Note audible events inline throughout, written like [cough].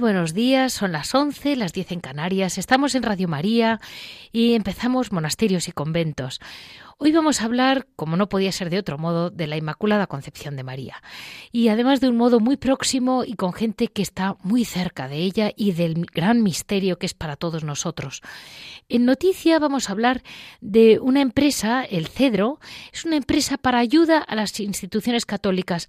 Buenos días, son las 11, las 10 en Canarias, estamos en Radio María y empezamos monasterios y conventos. Hoy vamos a hablar, como no podía ser de otro modo, de la Inmaculada Concepción de María. Y además de un modo muy próximo y con gente que está muy cerca de ella y del gran misterio que es para todos nosotros. En noticia vamos a hablar de una empresa, el Cedro, es una empresa para ayuda a las instituciones católicas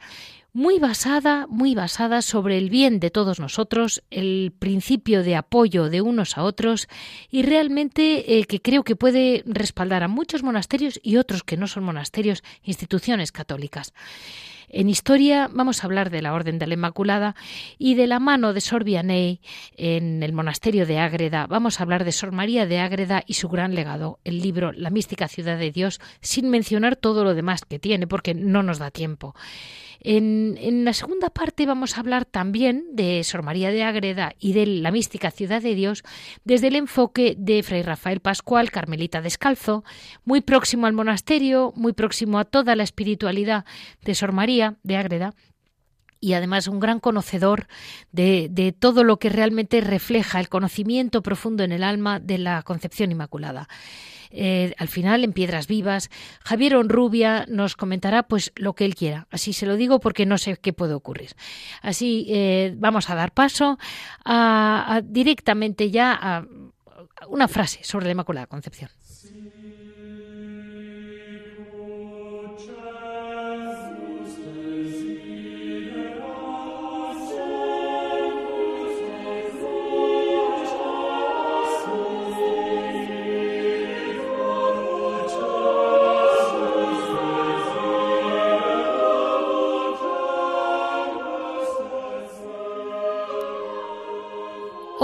muy basada, muy basada sobre el bien de todos nosotros, el principio de apoyo de unos a otros y realmente eh, que creo que puede respaldar a muchos monasterios y otros que no son monasterios, instituciones católicas. En historia vamos a hablar de la Orden de la Inmaculada y de la mano de Sor Vianney en el monasterio de Ágreda. Vamos a hablar de Sor María de Ágreda y su gran legado, el libro La mística ciudad de Dios, sin mencionar todo lo demás que tiene, porque no nos da tiempo. En, la segunda parte vamos a hablar también de Sor María de Ágreda y de la mística ciudad de Dios desde el enfoque de Fray Rafael Pascual, Carmelita Descalzo, muy próximo al monasterio, muy próximo a toda la espiritualidad de Sor María de Ágreda y además un gran conocedor de, todo lo que realmente refleja el conocimiento profundo en el alma de la Concepción Inmaculada. Eh, al final en Piedras Vivas. Javier Onrubia nos comentará pues lo que él quiera. Así se lo digo porque no sé qué puede ocurrir. Así eh, vamos a dar paso a, directamente ya a una frase sobre la Inmaculada Concepción.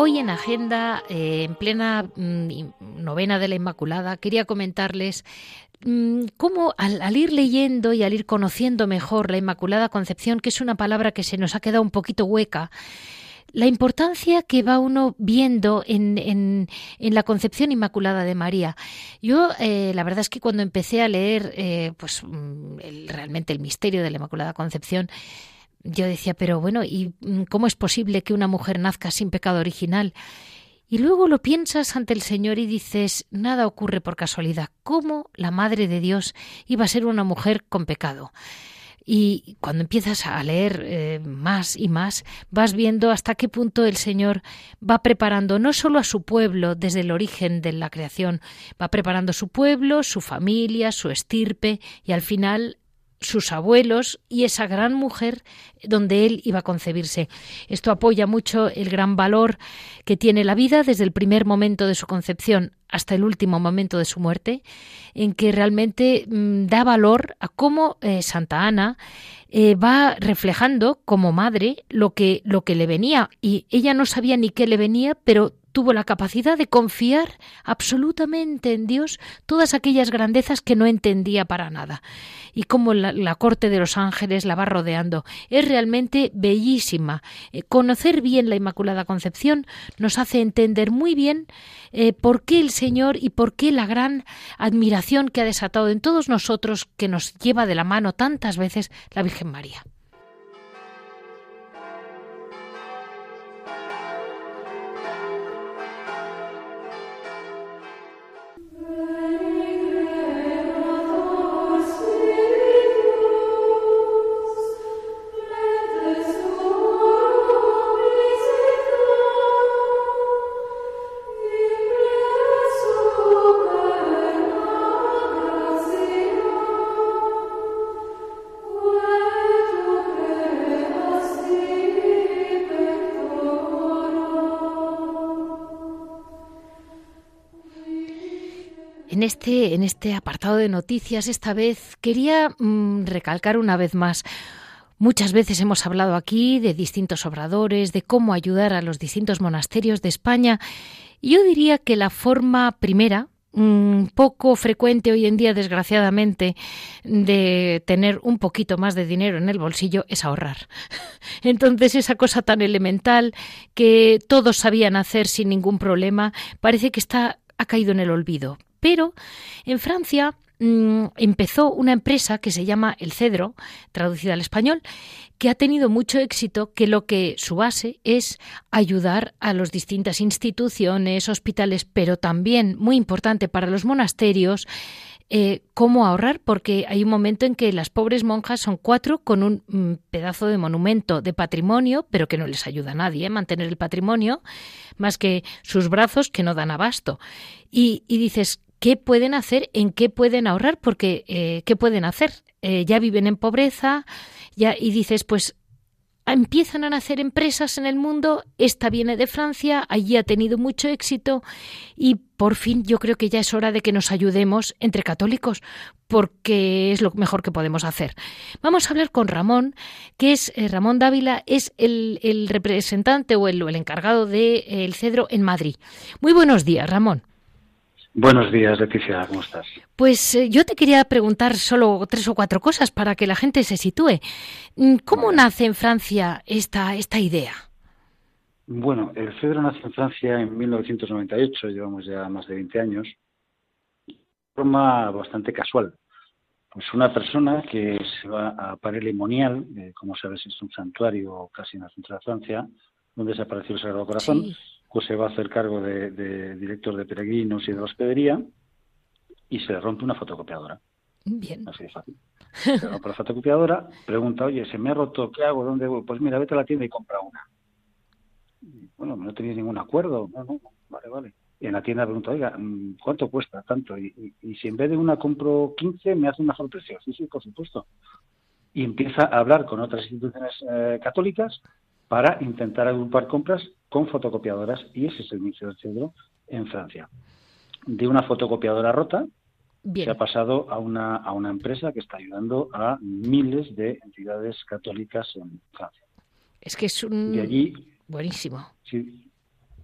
Hoy en agenda, eh, en plena mm, novena de la Inmaculada, quería comentarles mm, cómo al, ir leyendo y al ir conociendo mejor la Inmaculada Concepción, que es una palabra que se nos ha quedado un poquito hueca, la importancia que va uno viendo en, en, la concepción inmaculada de María. Yo, eh, la verdad es que cuando empecé a leer eh, pues, mm, realmente el misterio de la Inmaculada Concepción, yo decía, pero bueno, ¿y mm, cómo es posible que una mujer nazca sin pecado original? Y luego lo piensas ante el Señor y dices, nada ocurre por casualidad. ¿Cómo la Madre de Dios iba a ser una mujer con pecado? Y cuando empiezas a leer eh, más y más, vas viendo hasta qué punto el Señor va preparando no solo a su pueblo desde el origen de la creación, va preparando su pueblo, su familia, su estirpe y al final sus abuelos y esa gran mujer donde él iba a concebirse. Esto apoya mucho el gran valor que tiene la vida desde el primer momento de su concepción hasta el último momento de su muerte, en que realmente mm, da valor a cómo eh, Santa Ana eh, va reflejando como madre lo que, lo que le venía. Y ella no sabía ni qué le venía, pero tuvo la capacidad de confiar absolutamente en Dios todas aquellas grandezas que no entendía para nada. Y como la, corte de los ángeles la va rodeando. Es realmente bellísima. Eh, conocer bien la Inmaculada Concepción nos hace entender muy bien eh, por qué el Señor y por qué la gran admiración que ha desatado en todos nosotros que nos lleva de la mano tantas veces la Virgen María. Este, en este apartado de noticias, esta vez quería mm, recalcar una vez más. Muchas veces hemos hablado aquí de distintos obradores, de cómo ayudar a los distintos monasterios de España. Yo diría que la forma primera, un poco frecuente hoy en día, desgraciadamente, de tener un poquito más de dinero en el bolsillo es ahorrar. [laughs] Entonces, esa cosa tan elemental que todos sabían hacer sin ningún problema, parece que está ha caído en el olvido. Pero en Francia mm, empezó una empresa que se llama El Cedro, traducida al español, que ha tenido mucho éxito, que lo que su base es ayudar a las distintas instituciones, hospitales, pero también, muy importante para los monasterios, eh, cómo ahorrar, porque hay un momento en que las pobres monjas son cuatro con un mm, pedazo de monumento de patrimonio, pero que no les ayuda a nadie a ¿eh? mantener el patrimonio, más que sus brazos que no dan abasto. Y, dices, ¿qué pueden hacer? ¿En qué pueden ahorrar? Porque, eh, ¿qué pueden hacer? ya viven en pobreza, ya, y dices, pues empiezan a nacer empresas en el mundo, esta viene de Francia, allí ha tenido mucho éxito y por fin yo creo que ya es hora de que nos ayudemos entre católicos porque es lo mejor que podemos hacer. Vamos a hablar con Ramón, que es eh, Ramón Dávila, es el, representante o el, encargado del de, Cedro en Madrid. Muy buenos días, Ramón. Buenos días, Leticia, ¿cómo estás? Pues eh, yo te quería preguntar solo tres o cuatro cosas para que la gente se sitúe. Mm, ¿Cómo nace en Francia esta, esta idea? Bueno, el Cedro nace en Francia en 1998, llevamos ya más de 20 años, de forma bastante casual. Pues una persona que se va a Paré Monial, como sabes es un santuario casi en el centro de Francia, donde se apareció el Sagrado Corazón, pues se va a hacer cargo de, director de peregrinos y de hospedería y se le rompe una fotocopiadora. Bien. Así de fácil. Se rompe la fotocopiadora, pregunta, oye, se me ha roto, ¿qué hago? ¿Dónde voy? Pues mira, vete a la tienda y compra una. bueno, no tenéis ningún acuerdo. No, no, vale, vale. Y en la tienda pregunta, oiga, mm, ¿cuánto cuesta tanto? Y, si en vez de una compro 15, me hace un mejor precio. Sí, sí, por supuesto. Y empieza a hablar con otras instituciones eh, católicas para intentar agrupar compras con fotocopiadoras y ese es el inicio del cedro en Francia. De una fotocopiadora rota se ha pasado a una, a una empresa que está ayudando a miles de entidades católicas en Francia. Es que es un... De allí... Buenísimo. Sí,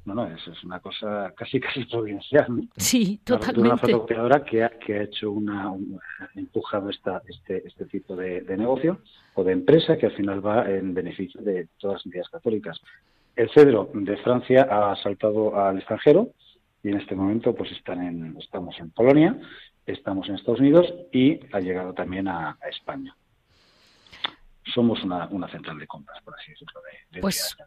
no, no, eso es una cosa casi [laughs] casi provincial. Sí, totalmente. Una fotocopiadora que ha, que ha hecho una, empujado esta, este, este tipo de, negocio o de empresa que al final va en beneficio de todas las entidades católicas. El cedro de Francia ha saltado al extranjero y en este momento pues están en, estamos en Polonia, estamos en Estados Unidos y ha llegado también a, España. Somos una, una, central de compras, por así decirlo, de, de pues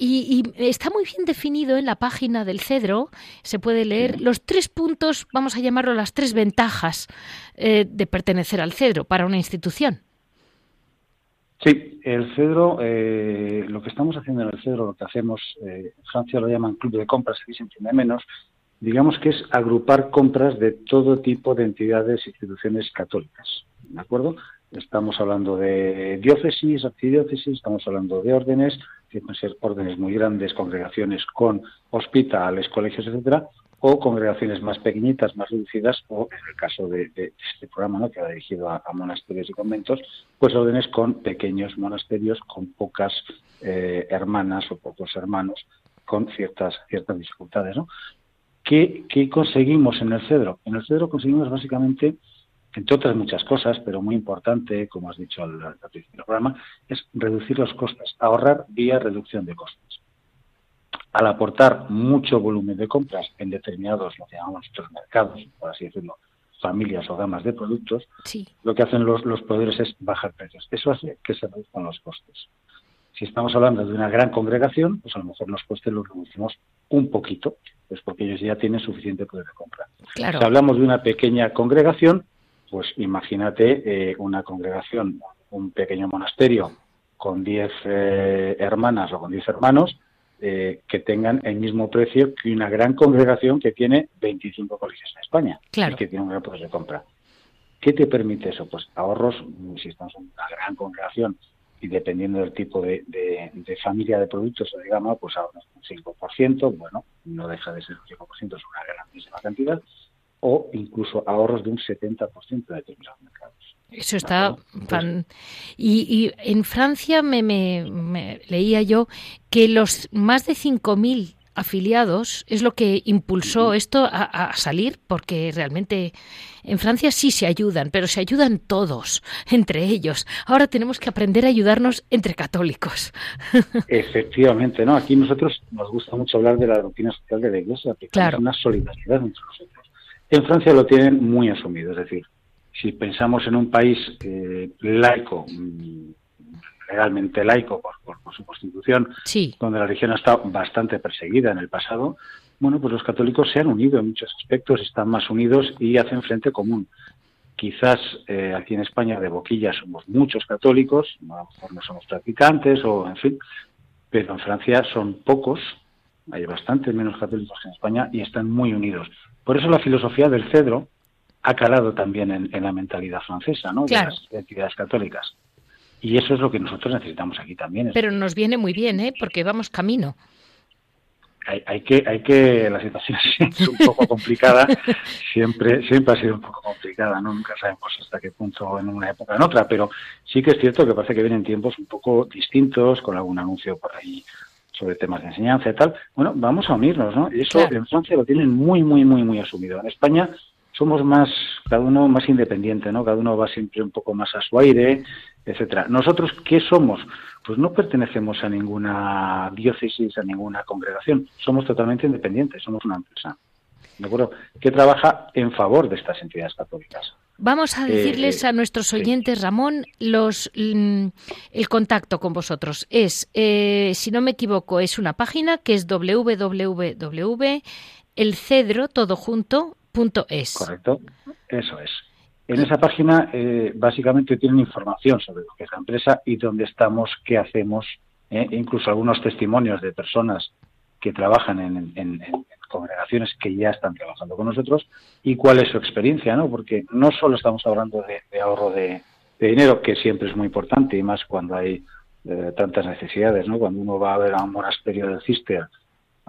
y, está muy bien definido en la página del Cedro, se puede leer los tres puntos, vamos a llamarlo las tres ventajas eh, de pertenecer al Cedro para una institución. Sí, el Cedro, eh, lo que estamos haciendo en el Cedro, lo que hacemos, eh, en Francia lo llaman club de compras, aquí se entiende menos, digamos que es agrupar compras de todo tipo de entidades e instituciones católicas, ¿de acuerdo? Estamos hablando de diócesis, archidiócesis, estamos hablando de órdenes, que pueden ser órdenes muy grandes, congregaciones con hospitales, colegios, etcétera, o congregaciones más pequeñitas, más reducidas, o en el caso de, este programa, ¿no? que va dirigido a, monasterios y conventos, pues órdenes con pequeños monasterios, con pocas eh, hermanas o pocos hermanos, con ciertas ciertas dificultades, ¿no? ¿Qué, ¿Qué conseguimos en el cedro? En el cedro conseguimos básicamente entre otras muchas cosas, pero muy importante, como has dicho al, principio del programa, es reducir los costes, ahorrar vía reducción de costes. Al aportar mucho volumen de compras en determinados, lo que llamamos nuestros mercados, por así decirlo, familias o gamas de productos, lo que hacen los, los proveedores es bajar precios. Eso hace que se reduzcan los costes. Si estamos hablando de una gran congregación, pues a lo mejor los costes los reducimos un poquito, pues porque ellos ya tienen suficiente poder de compra. Si hablamos de una pequeña congregación, pues imagínate eh, una congregación, un pequeño monasterio con 10 eh, hermanas o con 10 hermanos eh, que tengan el mismo precio que una gran congregación que tiene 25 colegios en España y que tiene un gran poder de compra. ¿Qué te permite eso? Pues ahorros, si estamos en una gran congregación y dependiendo del tipo de, familia de productos, digamos, pues ahorros un 5%, bueno, no deja de ser un 5%, es una grandísima cantidad, o incluso ahorros de un 70% de determinados mercados. Eso está. Y, en Francia me, me, leía yo que los más de 5.000 afiliados es lo que impulsó esto a, salir, porque realmente en Francia sí se ayudan, pero se ayudan todos, [laughs] entre ellos. Ahora tenemos que aprender a ayudarnos entre católicos. [laughs] Efectivamente, ¿no? Aquí nosotros nos gusta mucho hablar de la doctrina social de la Iglesia, que claro. una solidaridad entre nosotros. En Francia lo tienen muy asumido, es decir, si pensamos en un país eh, laico, mm, legalmente laico por, su constitución, donde la religión ha estado bastante perseguida en el pasado, bueno, pues los católicos se han unido en muchos aspectos, están más unidos y hacen frente común. Quizás eh, aquí en España de boquilla somos muchos católicos, a lo mejor no somos practicantes o en fin, pero en Francia son pocos, hay bastante menos católicos que en España y están muy unidos. Por eso la filosofía del cedro ha calado también en, la mentalidad francesa, ¿no? De las entidades católicas. Y eso es lo que nosotros necesitamos aquí también. Pero nos viene muy bien, ¿eh? Porque vamos camino. Hay, que, hay que, la situación [laughs] es un poco complicada, siempre, siempre ha sido un poco complicada, ¿no? Nunca sabemos hasta qué punto en una época o en otra, pero sí que es cierto que parece que vienen tiempos un poco distintos, con algún anuncio por ahí sobre temas de enseñanza y tal. Bueno, vamos a unirnos, ¿no? Y eso en Francia lo tienen muy, muy, muy, muy asumido. En España somos más, cada uno más independiente, ¿no? Cada uno va siempre un poco más a su aire, etcétera. Nosotros, ¿qué somos? Pues no pertenecemos a ninguna diócesis, a ninguna congregación. Somos totalmente independientes, somos una empresa. ¿De acuerdo? Que trabaja en favor de estas entidades católicas. Vamos a decirles eh, a nuestros oyentes, Ramón, los, mm, el contacto con vosotros. Es, eh, si no me equivoco, es una página que es www.elcedro, todo junto, es. Correcto, eso es. En esa página eh, básicamente tienen información sobre lo que es la empresa y dónde estamos, qué hacemos, eh, incluso algunos testimonios de personas que trabajan en, congregaciones que ya están trabajando con nosotros y cuál es su experiencia, ¿no? Porque no solo estamos hablando de, ahorro de, dinero, que siempre es muy importante y más cuando hay eh, tantas necesidades, ¿no? Cuando uno va a ver a un monasterio del Cister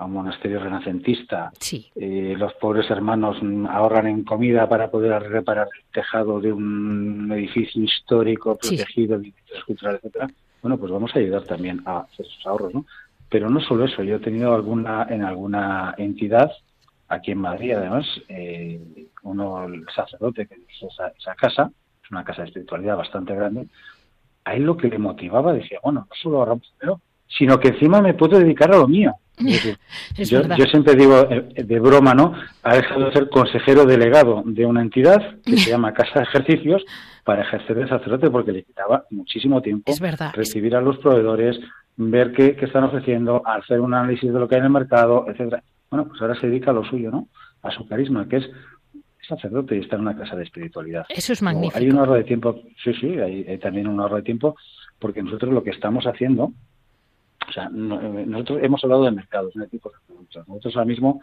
a un monasterio renacentista. Eh, los pobres hermanos ahorran en comida para poder reparar el tejado de un edificio histórico protegido, sí. cultural, etcétera. Bueno, pues vamos a ayudar también a hacer esos ahorros, ¿no? Pero no solo eso, yo he tenido alguna en alguna entidad aquí en Madrid, además, eh, uno, el sacerdote que hizo esa, esa casa, es una casa de espiritualidad bastante grande, a él lo que le motivaba decía, bueno, no solo ahorramos dinero, sino que encima me puedo dedicar a lo mío. [laughs] yo, siempre digo eh, de broma, ¿no? Ha dejado de ser consejero delegado de una entidad que se llama Casa de Ejercicios para ejercer de sacerdote porque le quitaba muchísimo tiempo recibir a los proveedores, ver qué, están ofreciendo, hacer un análisis de lo que hay en el mercado, etcétera. Bueno, pues ahora se dedica a lo suyo, ¿no? A su carisma, que es sacerdote y está en una casa de espiritualidad. Eso es magnífico. hay un ahorro de tiempo, sí, sí, hay también un ahorro de tiempo, porque nosotros lo que estamos haciendo o sea, eh, nosotros hemos hablado de mercados, de tipos de productos. Nosotros ahora mismo,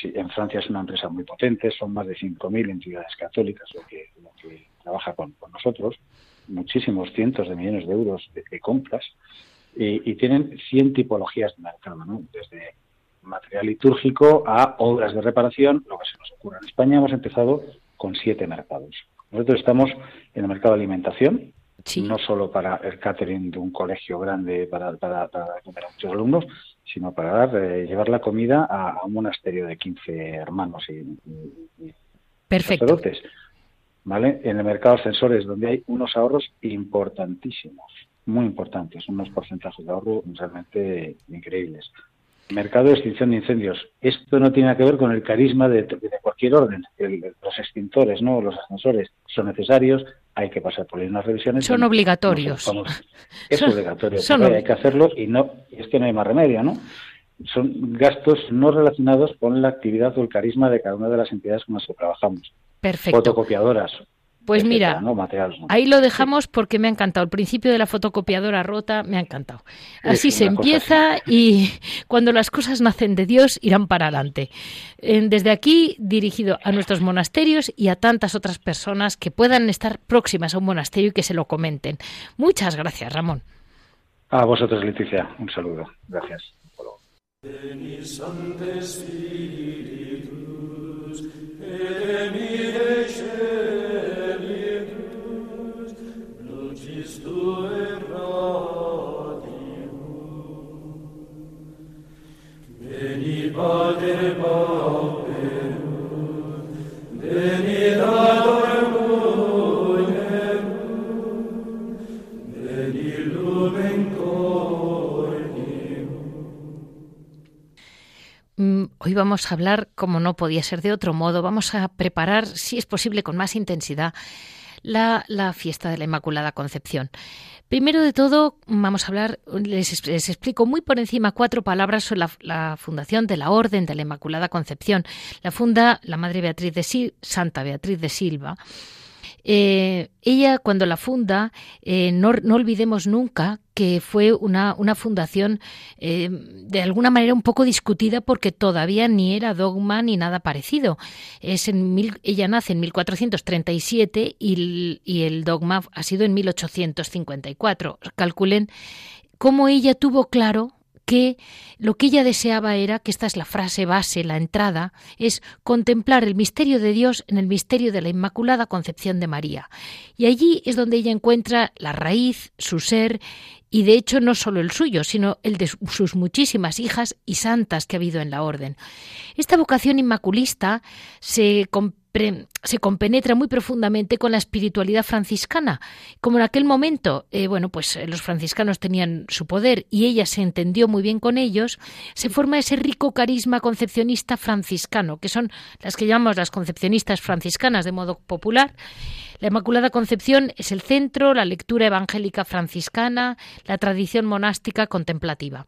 si en Francia es una empresa muy potente, son más de 5.000 entidades católicas lo que, que trabaja con, nosotros, muchísimos cientos de millones de euros de, compras, y, tienen 100 tipologías de mercado, ¿no? desde material litúrgico a obras de reparación, lo que se nos ocurra. En España hemos empezado con siete mercados. Nosotros estamos en el mercado de alimentación, no solo para el catering de un colegio grande para, para, comer a muchos alumnos, sino para eh, llevar la comida a, un monasterio de 15 hermanos y, Perfecto. ¿Vale? En el mercado de ascensores, donde hay unos ahorros importantísimos, muy importantes, unos porcentajes de ahorro realmente increíbles. Mercado de extinción de incendios. Esto no tiene que ver con el carisma de, cualquier orden. los extintores, no, los ascensores son necesarios, hay que pasar por unas revisiones. Son obligatorios. es obligatorio, hay que hacerlo y no es que no hay más remedio, ¿no? Son gastos no relacionados con la actividad o el carisma de cada una de las entidades con las que trabajamos. Perfecto. Fotocopiadoras, pues mira, ahí lo dejamos porque me ha encantado. El principio de la fotocopiadora rota me ha encantado. Así se empieza y [laughs] cuando las cosas nacen de Dios irán para adelante. Desde aquí, dirigido a nuestros monasterios y a tantas otras personas que puedan estar próximas a un monasterio y que se lo comenten. Muchas gracias, Ramón. A vosotros, Leticia. Un saludo. Gracias. Vamos a hablar, como no podía ser de otro modo, vamos a preparar, si es posible, con más intensidad, la, fiesta de la Inmaculada Concepción. Primero de todo, vamos a hablar, les, explico muy por encima cuatro palabras sobre la, fundación de la Orden de la Inmaculada Concepción. La funda la Madre Beatriz de Santa Beatriz de Silva. Eh, ella, cuando la funda, eh, no, olvidemos nunca que fue una, fundación eh, de alguna manera un poco discutida porque todavía ni era dogma ni nada parecido. Es en ella nace en 1437 y y el dogma ha sido en 1854. Calculen cómo ella tuvo claro que lo que ella deseaba era, que esta es la frase base, la entrada, es contemplar el misterio de Dios en el misterio de la Inmaculada Concepción de María. Y allí es donde ella encuentra la raíz, su ser, y de hecho no solo el suyo, sino el de sus muchísimas hijas y santas que ha habido en la orden. Esta vocación inmaculista se compenetra muy profundamente con la espiritualidad franciscana. Como en aquel momento, eh, bueno, pues eh, los franciscanos tenían su poder y ella se entendió muy bien con ellos, se forma ese rico carisma concepcionista franciscano, que son las que llamamos las concepcionistas franciscanas de modo popular. La Inmaculada Concepción es el centro, la lectura evangélica franciscana, la tradición monástica contemplativa.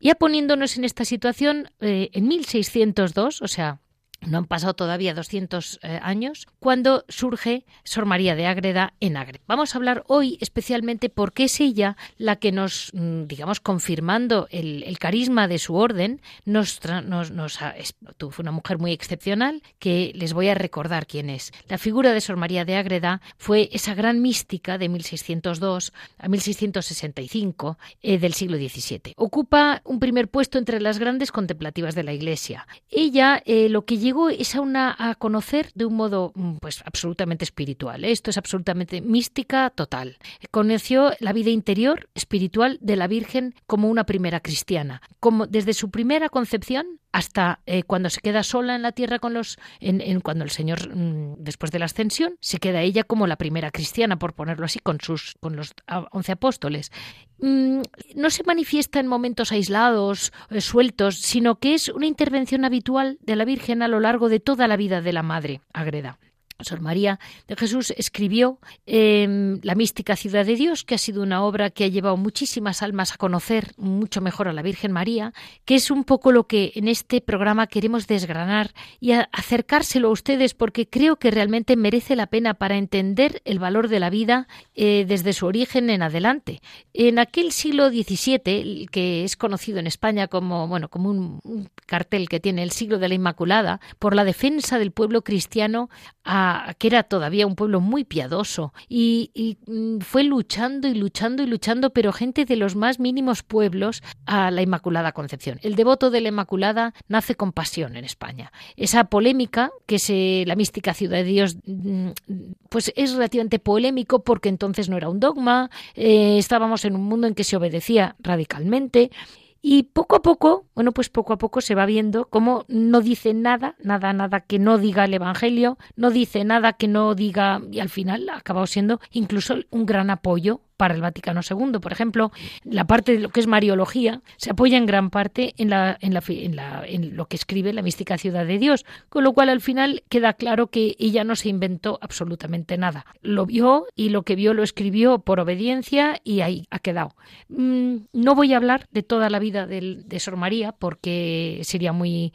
Ya poniéndonos en esta situación, eh, en 1602, o sea, no han pasado todavía 200 eh, años, cuando surge Sor María de Ágreda en Ágreda. Vamos a hablar hoy especialmente porque es ella la que nos, mm, digamos, confirmando el, carisma de su orden, nos, fue una mujer muy excepcional que les voy a recordar quién es. La figura de Sor María de Ágreda fue esa gran mística de 1602 a 1665 eh, del siglo XVII. Ocupa un primer puesto entre las grandes contemplativas de la Iglesia. Ella eh, lo que llegó es a, conocer de un modo mm, pues absolutamente espiritual. ¿eh? Esto es absolutamente mística total. Conoció la vida interior espiritual de la Virgen como una primera cristiana, como desde su primera concepción hasta eh, cuando se queda sola en la tierra con los en, cuando el Señor mm, después de la ascensión se queda ella como la primera cristiana por ponerlo así con sus con los once apóstoles. Mm, no se manifiesta en momentos aislados eh, sueltos sino que es una intervención habitual de la Virgen a lo largo de toda la vida de la Madre Agreda Sor María de Jesús escribió em, La mística ciudad de Dios, que ha sido una obra que ha llevado muchísimas almas a conocer mucho mejor a la Virgen María, que es un poco lo que en este programa queremos desgranar y acercárselo a ustedes porque creo que realmente merece la pena para entender el valor de la vida eh, desde su origen en adelante. En aquel siglo XVII, que es conocido en España como, bueno, como un, un cartel que tiene el siglo de la Inmaculada, por la defensa del pueblo cristiano a que era todavía un pueblo muy piadoso y, mm, fue luchando y luchando y luchando, pero gente de los más mínimos pueblos a la Inmaculada Concepción. El devoto de la Inmaculada nace con pasión en España. Esa polémica, que es eh, la mística ciudad de Dios, mm, pues es relativamente polémico porque entonces no era un dogma, eh, estábamos en un mundo en que se obedecía radicalmente y poco a poco, bueno, pues poco a poco se va viendo cómo no dice nada, nada, nada que no diga el Evangelio, no dice nada que no diga, y al final ha acabado siendo incluso un gran apoyo para el Vaticano II. Por ejemplo, la parte de lo que es Mariología se apoya en gran parte en, lo que escribe la mística ciudad de Dios, con lo cual al final queda claro que ella no se inventó absolutamente nada. Lo vio y lo que vio lo escribió por obediencia y ahí ha quedado. Mm, no voy a hablar de toda la vida de, de Sor María porque sería muy...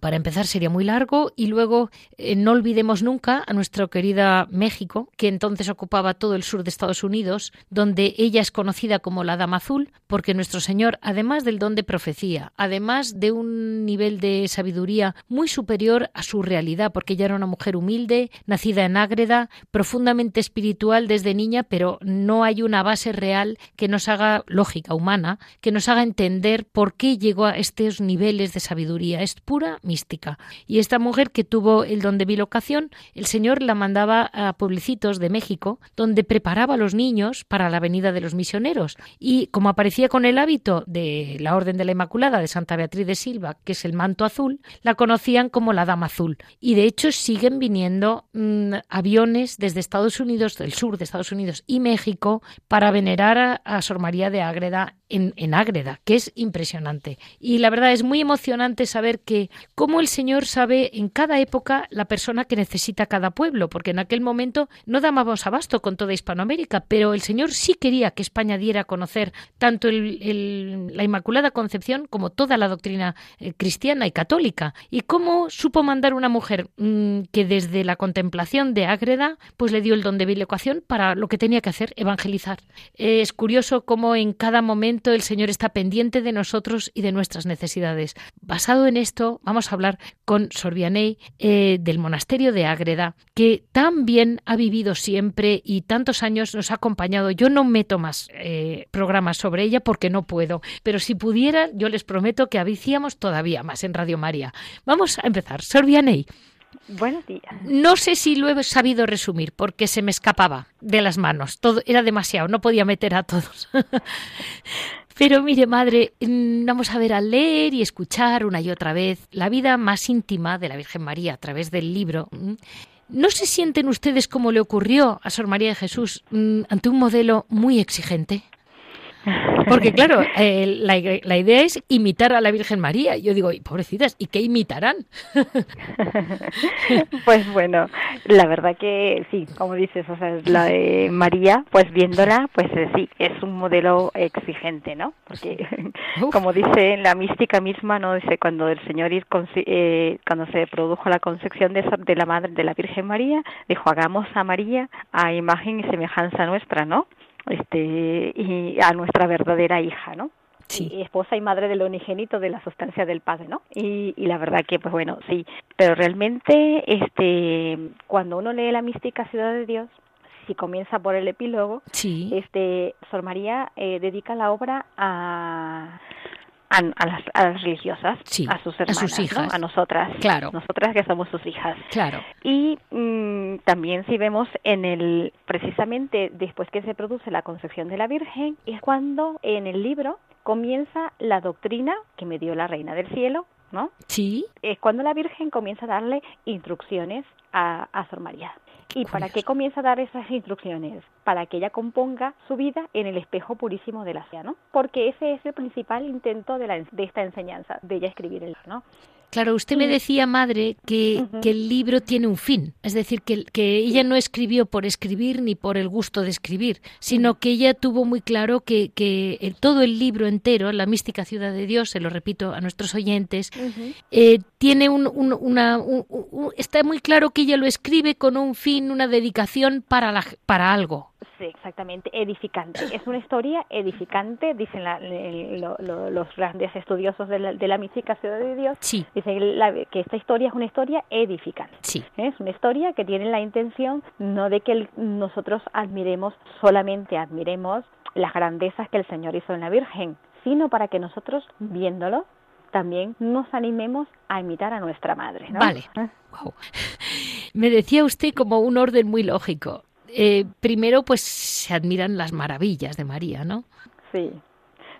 Para empezar sería muy largo y luego eh, no olvidemos nunca a nuestra querida México, que entonces ocupaba todo el sur de Estados Unidos, donde ella es conocida como la Dama Azul, porque nuestro Señor, además del don de profecía, además de un nivel de sabiduría muy superior a su realidad, porque ella era una mujer humilde, nacida en Ágreda, profundamente espiritual desde niña, pero no hay una base real que nos haga lógica humana, que nos haga entender por qué llegó a estos niveles de sabiduría. Es pura mística. Y esta mujer que tuvo el don de bilocación, el Señor la mandaba a pueblicitos de México, donde preparaba a los niños para la venida de los misioneros. Y como aparecía con el hábito de la Orden de la Inmaculada de Santa Beatriz de Silva, que es el manto azul, la conocían como la Dama Azul. Y de hecho siguen viniendo mm, aviones desde Estados Unidos, del sur de Estados Unidos y México, para venerar a, a Sor María de Ágreda en, Ágreda, que es impresionante. Y la verdad es muy emocionante saber que cómo el Señor sabe en cada época la persona que necesita cada pueblo, porque en aquel momento no dábamos abasto con toda Hispanoamérica, pero el Señor sí quería que España diera a conocer tanto la Inmaculada Concepción como toda la doctrina eh, cristiana y católica. Y cómo supo mandar una mujer mm, que desde la contemplación de Ágreda, pues le dio el don de bilocación para lo que tenía que hacer, evangelizar. es curioso cómo en cada momento el Señor está pendiente de nosotros y de nuestras necesidades. Basado en esto, vamos a hablar con Sorbianey eh, del monasterio de Ágreda, que tan bien ha vivido siempre y tantos años nos ha acompañado. Yo no meto más eh, programas sobre ella porque no puedo, pero si pudiera, yo les prometo que aviciamos todavía más en Radio María. Vamos a empezar. Sorbianey. Buenos días. No sé si lo he sabido resumir porque se me escapaba de las manos. Todo era demasiado, no podía meter a todos. [laughs] Pero mire, madre, mm, vamos a ver a leer y escuchar una y otra vez la vida más íntima de la Virgen María a través del libro. ¿No se sienten ustedes como le ocurrió a Sor María de Jesús mm, ante un modelo muy exigente? Porque claro, eh, la, la, idea es imitar a la Virgen María. Yo digo, pobrecitas, ¿y qué imitarán? [laughs] pues bueno, la verdad que sí, como dices, o sea, la de María, pues viéndola, pues eh, sí, es un modelo exigente, ¿no? Porque [laughs] como dice la mística misma, no dice cuando el Señor eh, cuando se produjo la concepción de, de la madre de la Virgen María, dijo hagamos a María a imagen y semejanza nuestra, ¿no? Este y a nuestra verdadera hija, ¿no? Sí. esposa y madre del unigénito de la sustancia del padre, ¿no? Y, y la verdad que, pues bueno, sí, pero realmente, este, cuando uno lee la mística Ciudad de Dios, si comienza por el epílogo, sí. este, Sor María eh, dedica la obra a, a, las, religiosas, a sus hermanas, a, sus hijas. a nosotras, claro. nosotras que somos sus hijas. Claro. Y mm, también si vemos en el, precisamente después que se produce la concepción de la Virgen, es cuando en el libro comienza la doctrina que me dio la Reina del Cielo, ¿no? Sí. Es cuando la Virgen comienza a darle instrucciones a, a Sor María. ¿Y para qué comienza a dar esas instrucciones? Para que ella componga su vida en el espejo purísimo de la sea, ¿no? Porque ese es el principal intento de, la, de esta enseñanza, de ella escribir el ¿no? Claro, usted me decía, madre, que, el libro tiene un fin, es decir, que, que, ella no escribió por escribir ni por el gusto de escribir, sino que ella tuvo muy claro que, que todo el libro entero, La mística ciudad de Dios, se lo repito a nuestros oyentes, eh, tiene un, una, está muy claro que ella lo escribe con un fin, una dedicación para, la, para algo, exactamente, edificante. [laughs] Es una historia edificante, dicen los grandes estudiosos de la, de la mística ciudad de Dios. Sí. Dicen que esta historia es una historia edificante. Sí. Es una historia que tiene la intención no de que nosotros admiremos, solamente admiremos las grandezas que el Señor hizo en la Virgen, sino para que nosotros, viéndolo, también nos animemos a imitar a nuestra madre. Vale. Wow. [laughs] Me decía usted como un orden muy lógico eh, primero pues se admiran las maravillas de María, ¿no? Sí,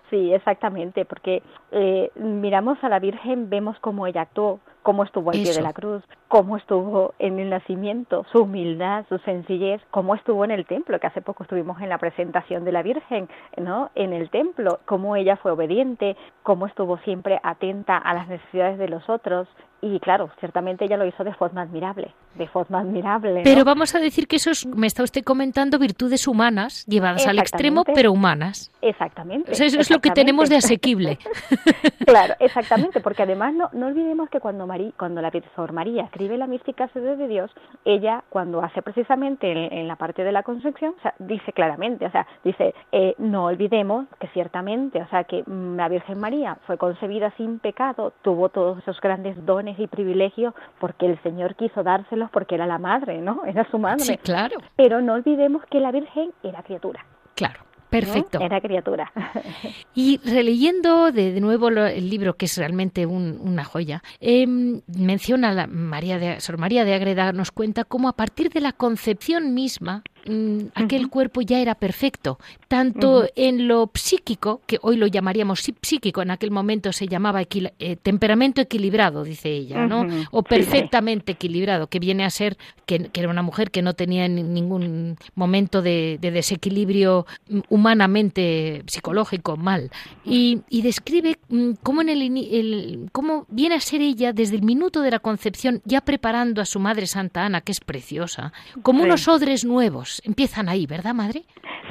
sí, exactamente, porque eh, miramos a la Virgen, vemos cómo ella actuó, cómo estuvo al pie de la cruz, cómo estuvo en el nacimiento, su humildad, su sencillez, cómo estuvo en el templo, que hace poco estuvimos en la presentación de la Virgen, ¿no? En el templo, cómo ella fue obediente, cómo estuvo siempre atenta a las necesidades de los otros, y claro, ciertamente ella lo hizo de forma admirable, de forma admirable. Pero vamos a decir que eso es, me está usted comentando, virtudes humanas, llevadas al extremo, pero humanas. Exactamente. eso es lo que tenemos de asequible. [laughs] claro, exactamente, porque además no, no olvidemos que cuando, María, cuando la Virgen María escribe la mística sede de Dios, ella cuando hace precisamente en, la parte de la concepción, o sea, dice claramente, o sea, dice, eh, no olvidemos que ciertamente, o sea, que mm, la Virgen María fue concebida sin pecado, tuvo todos esos grandes dones y privilegios porque el Señor quiso dárselos porque era la madre, ¿no? Era su madre. Sí, claro. Pero no olvidemos que la Virgen era criatura. Claro Perfecto. Era criatura. [laughs] Y releyendo de, nuevo el libro, que es realmente una joya, em, menciona la María de, Sor María de Agreda, nos cuenta cómo a partir de la concepción misma, Mm, aquel cuerpo ya era perfecto, tanto en lo psíquico, que hoy lo llamaríamos psíquico, en aquel momento se llamaba eh, temperamento equilibrado, dice ella, ¿no? O perfectamente equilibrado, que viene a ser que, era una mujer que no tenía ningún momento de, desequilibrio mm, humanamente psicológico mal. Y, describe mm, cómo, en el, cómo viene a ser ella desde el minuto de la concepción, ya preparando a su madre Santa Ana, que es preciosa, como unos odres nuevos empiezan ahí, ¿verdad, madre?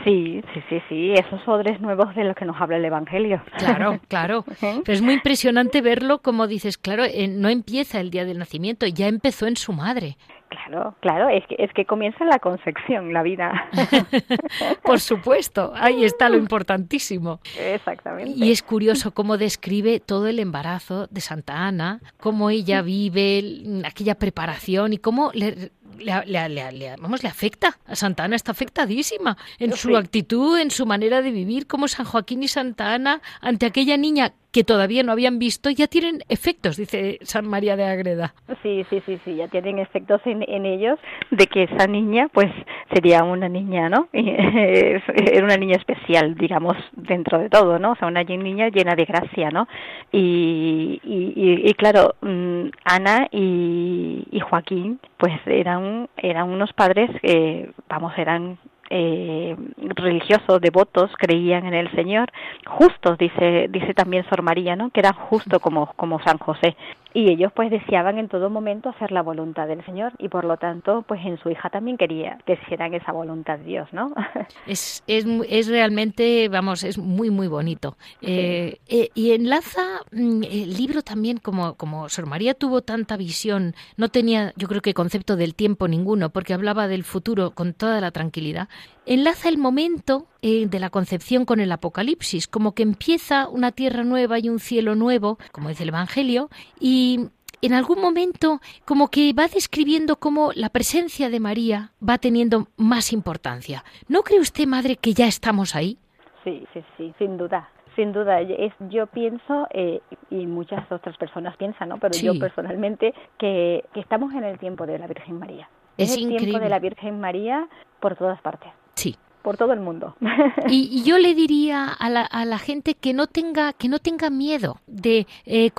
Sí, sí, sí, sí, esos odres nuevos de los que nos habla el Evangelio. Claro, [laughs] claro. Pero es muy impresionante verlo como dices, claro, eh, no empieza el día del nacimiento, ya empezó en su madre. Claro, claro, es que, es que comienza la concepción, la vida. [laughs] Por supuesto, ahí está lo importantísimo. Exactamente. Y es curioso cómo describe todo el embarazo de Santa Ana, cómo ella vive aquella preparación y cómo le le, vamos, le afecta. A Santana está afectadísima en su actitud, en su manera de vivir, como San Joaquín y Santa Ana ante aquella niña que todavía no habían visto, ya tienen efectos, dice San María de Agreda. Sí, sí, sí, sí, ya tienen efectos en, en ellos de que esa niña, pues, sería una niña, ¿no? [laughs] Era una niña especial, digamos, dentro de todo, ¿no? O sea, una niña llena de gracia, ¿no? Y, y, y claro, mm, Ana y, y Joaquín, pues eran, eran unos padres que, vamos, eran eh, religiosos, devotos, creían en el Señor, justos, dice, dice también Sor María, ¿no? que eran justos como, como San José y ellos pues deseaban en todo momento hacer la voluntad del Señor y por lo tanto pues en su hija también quería que hicieran esa voluntad de Dios, ¿no? [laughs] Es, es, es realmente, vamos, es muy muy bonito. Eh, eh, y enlaza mm, el libro también como, como Sor María tuvo tanta visión, no tenía yo creo que concepto del tiempo ninguno porque hablaba del futuro con toda la tranquilidad, enlaza el momento eh, de la concepción con el Apocalipsis, como que empieza una tierra nueva y un cielo nuevo, como dice el Evangelio, y en algún momento como que va describiendo cómo la presencia de María va teniendo más importancia. ¿No cree usted, madre, que ya estamos ahí? Sí, sí, sí, sin duda. Sin duda, es, yo pienso, eh, y muchas otras personas piensan, ¿no? Pero yo personalmente, que, estamos en el tiempo de la Virgen María. Es, el tiempo de la Virgen María por todas partes. Sí. Por todo el mundo. [laughs] Y, yo le diría a la, a la, gente que no tenga que no tenga miedo de, eh,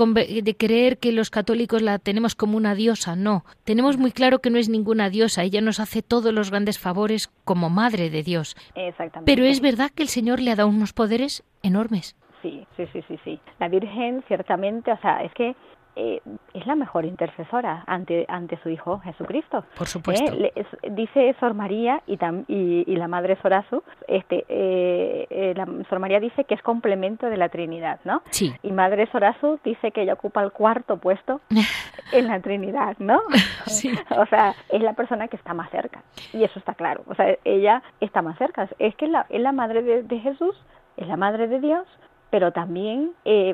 de creer que los católicos la tenemos como una diosa. No, tenemos muy claro que no es ninguna diosa. Ella nos hace todos los grandes favores como madre de Dios. Exactamente. Pero es verdad que el Señor le ha dado unos poderes enormes. Sí, sí, sí, sí, sí. La Virgen, ciertamente, o sea, es que eh, es la mejor intercesora ante, ante su Hijo Jesucristo. Por supuesto. Eh, dice Sor María y, y, la Madre Sorazu, este, eh, la Sor María dice que es complemento de la Trinidad, ¿no? Sí. Y Madre Sorazu dice que ella ocupa el cuarto puesto [laughs] en la Trinidad, ¿no? [laughs] Sí. [laughs] o sea, es la persona que está más cerca. Y eso está claro. O sea, ella está más cerca. Es que la, es la Madre de, Jesús, es la Madre de Dios, pero también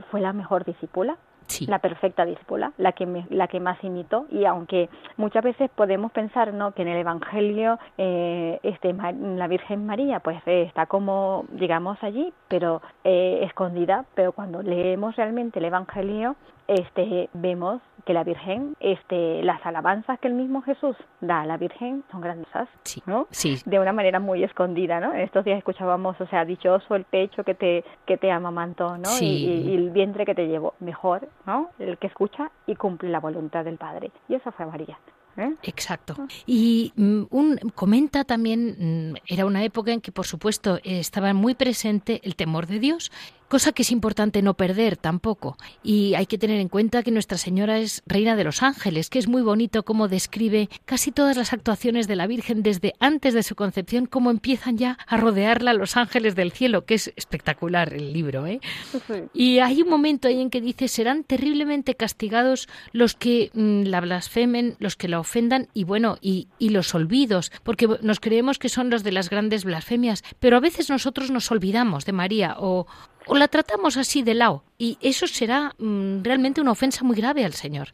fue la mejor discípula la perfecta discípula, la que, la que más imitó. Y aunque muchas veces podemos pensar ¿no? que en el Evangelio eh, este, la Virgen María pues eh, está como, digamos, allí, pero eh, escondida, pero cuando leemos realmente el Evangelio, este, vemos que la Virgen, este, las alabanzas que el mismo Jesús da a la Virgen son grandiosas, ¿no? Sí. De una manera muy escondida, ¿no? En estos días escuchábamos, o sea, dichoso el pecho que te, que te amamantó, ¿no? Y, el vientre que te llevó. Mejor, ¿no? El que escucha y cumple la voluntad del Padre. Y esa fue María. ¿Eh? Exacto. Y mm, un, comenta también, mm, era una época en que, por supuesto, estaba muy presente el temor de Dios cosa que es importante no perder tampoco. Y hay que tener en cuenta que Nuestra Señora es Reina de los Ángeles, que es muy bonito cómo describe casi todas las actuaciones de la Virgen desde antes de su concepción, cómo empiezan ya a rodearla los ángeles del cielo, que es espectacular el libro. ¿eh? Y hay un momento ahí en que dice, serán terriblemente castigados los que mm, la blasfemen, los que la ofendan y bueno, y, y los olvidos, porque nos creemos que son los de las grandes blasfemias, pero a veces nosotros nos olvidamos de María o, o la tratamos así de lado y eso será mm, realmente una ofensa muy grave al Señor.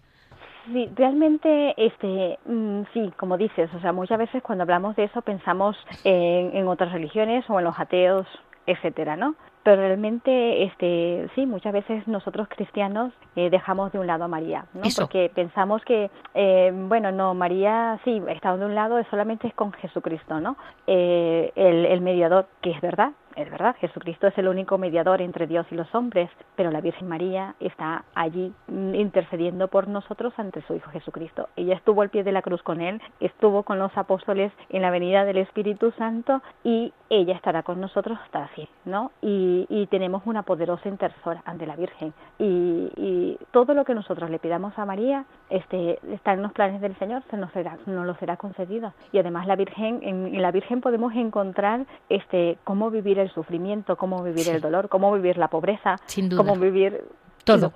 Sí, realmente, este, mm, sí, como dices, o sea, muchas veces cuando hablamos de eso pensamos en, otras religiones o en los ateos etcétera, ¿no? pero realmente este sí muchas veces nosotros cristianos eh, dejamos de un lado a María ¿no? porque pensamos que eh, bueno no María sí está de un lado solamente es con Jesucristo no eh, el, el mediador que es verdad es verdad, Jesucristo es el único mediador entre Dios y los hombres, pero la Virgen María está allí mm, intercediendo por nosotros ante su Hijo Jesucristo. Ella estuvo al pie de la cruz con él, estuvo con los apóstoles en la venida del Espíritu Santo y ella estará con nosotros hasta así, ¿no? Y, tenemos una poderosa intercesora ante la Virgen. Y, todo lo que nosotros le pidamos a María este, está en los planes del Señor, se nos, será, nos lo será concedido. Y además la Virgen, en, en la Virgen podemos encontrar este, cómo vivir el sufrimiento, cómo vivir el dolor, cómo vivir la pobreza, cómo vivir todo.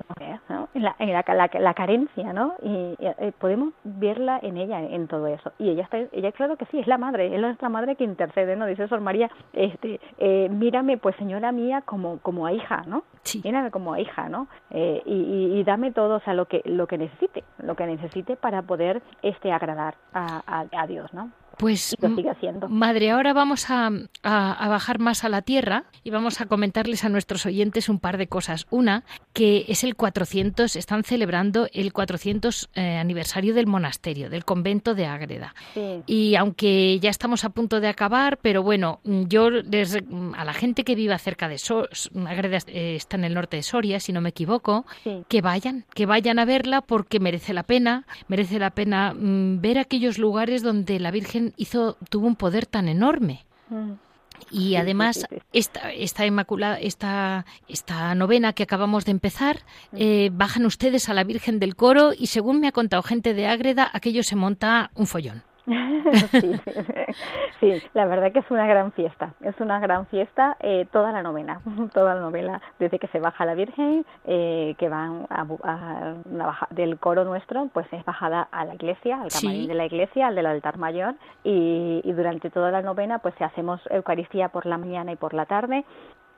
En, la, en la, carencia, ¿no? Y, eh, podemos verla en ella, en todo eso. Y ella está, ella claro que sí, es la madre, es nuestra madre que intercede, ¿no? Dice Sor María, este, eh, mírame, pues señora mía, como, como a hija, ¿no? Sí. Mírame como a hija, ¿no? Eh, y, y, dame todo, o sea, lo que, lo que necesite, lo que necesite para poder, este, agradar a, a Dios, ¿no? Pues, madre, ahora vamos a, bajar más a la tierra y vamos a comentarles a nuestros oyentes un par de cosas. Una, que es el 400, están celebrando el 400 eh, aniversario del monasterio, del convento de Ágreda. Y aunque ya estamos a punto de acabar, pero bueno, yo les, a la gente que viva cerca de Ágreda eh, está en el norte de Soria, si no me equivoco, que vayan, que vayan a verla porque merece la pena, merece la pena mm, ver aquellos lugares donde la Virgen hizo, tuvo un poder tan enorme. Mm. Y además, esta, esta inmaculada, esta, esta novena que acabamos de empezar, mm. eh, bajan ustedes a la Virgen del Coro y según me ha contado gente de Ágreda, aquello se monta un follón. [laughs] sí, la verdad que es una gran fiesta, es una gran fiesta eh, toda la novena, [laughs] toda la novela, desde que se baja la Virgen, eh, que van a, a, del coro nuestro, pues es bajada a la iglesia, al camarín de la iglesia, al del altar mayor, y, y durante toda la novena pues hacemos Eucaristía por la mañana y por la tarde,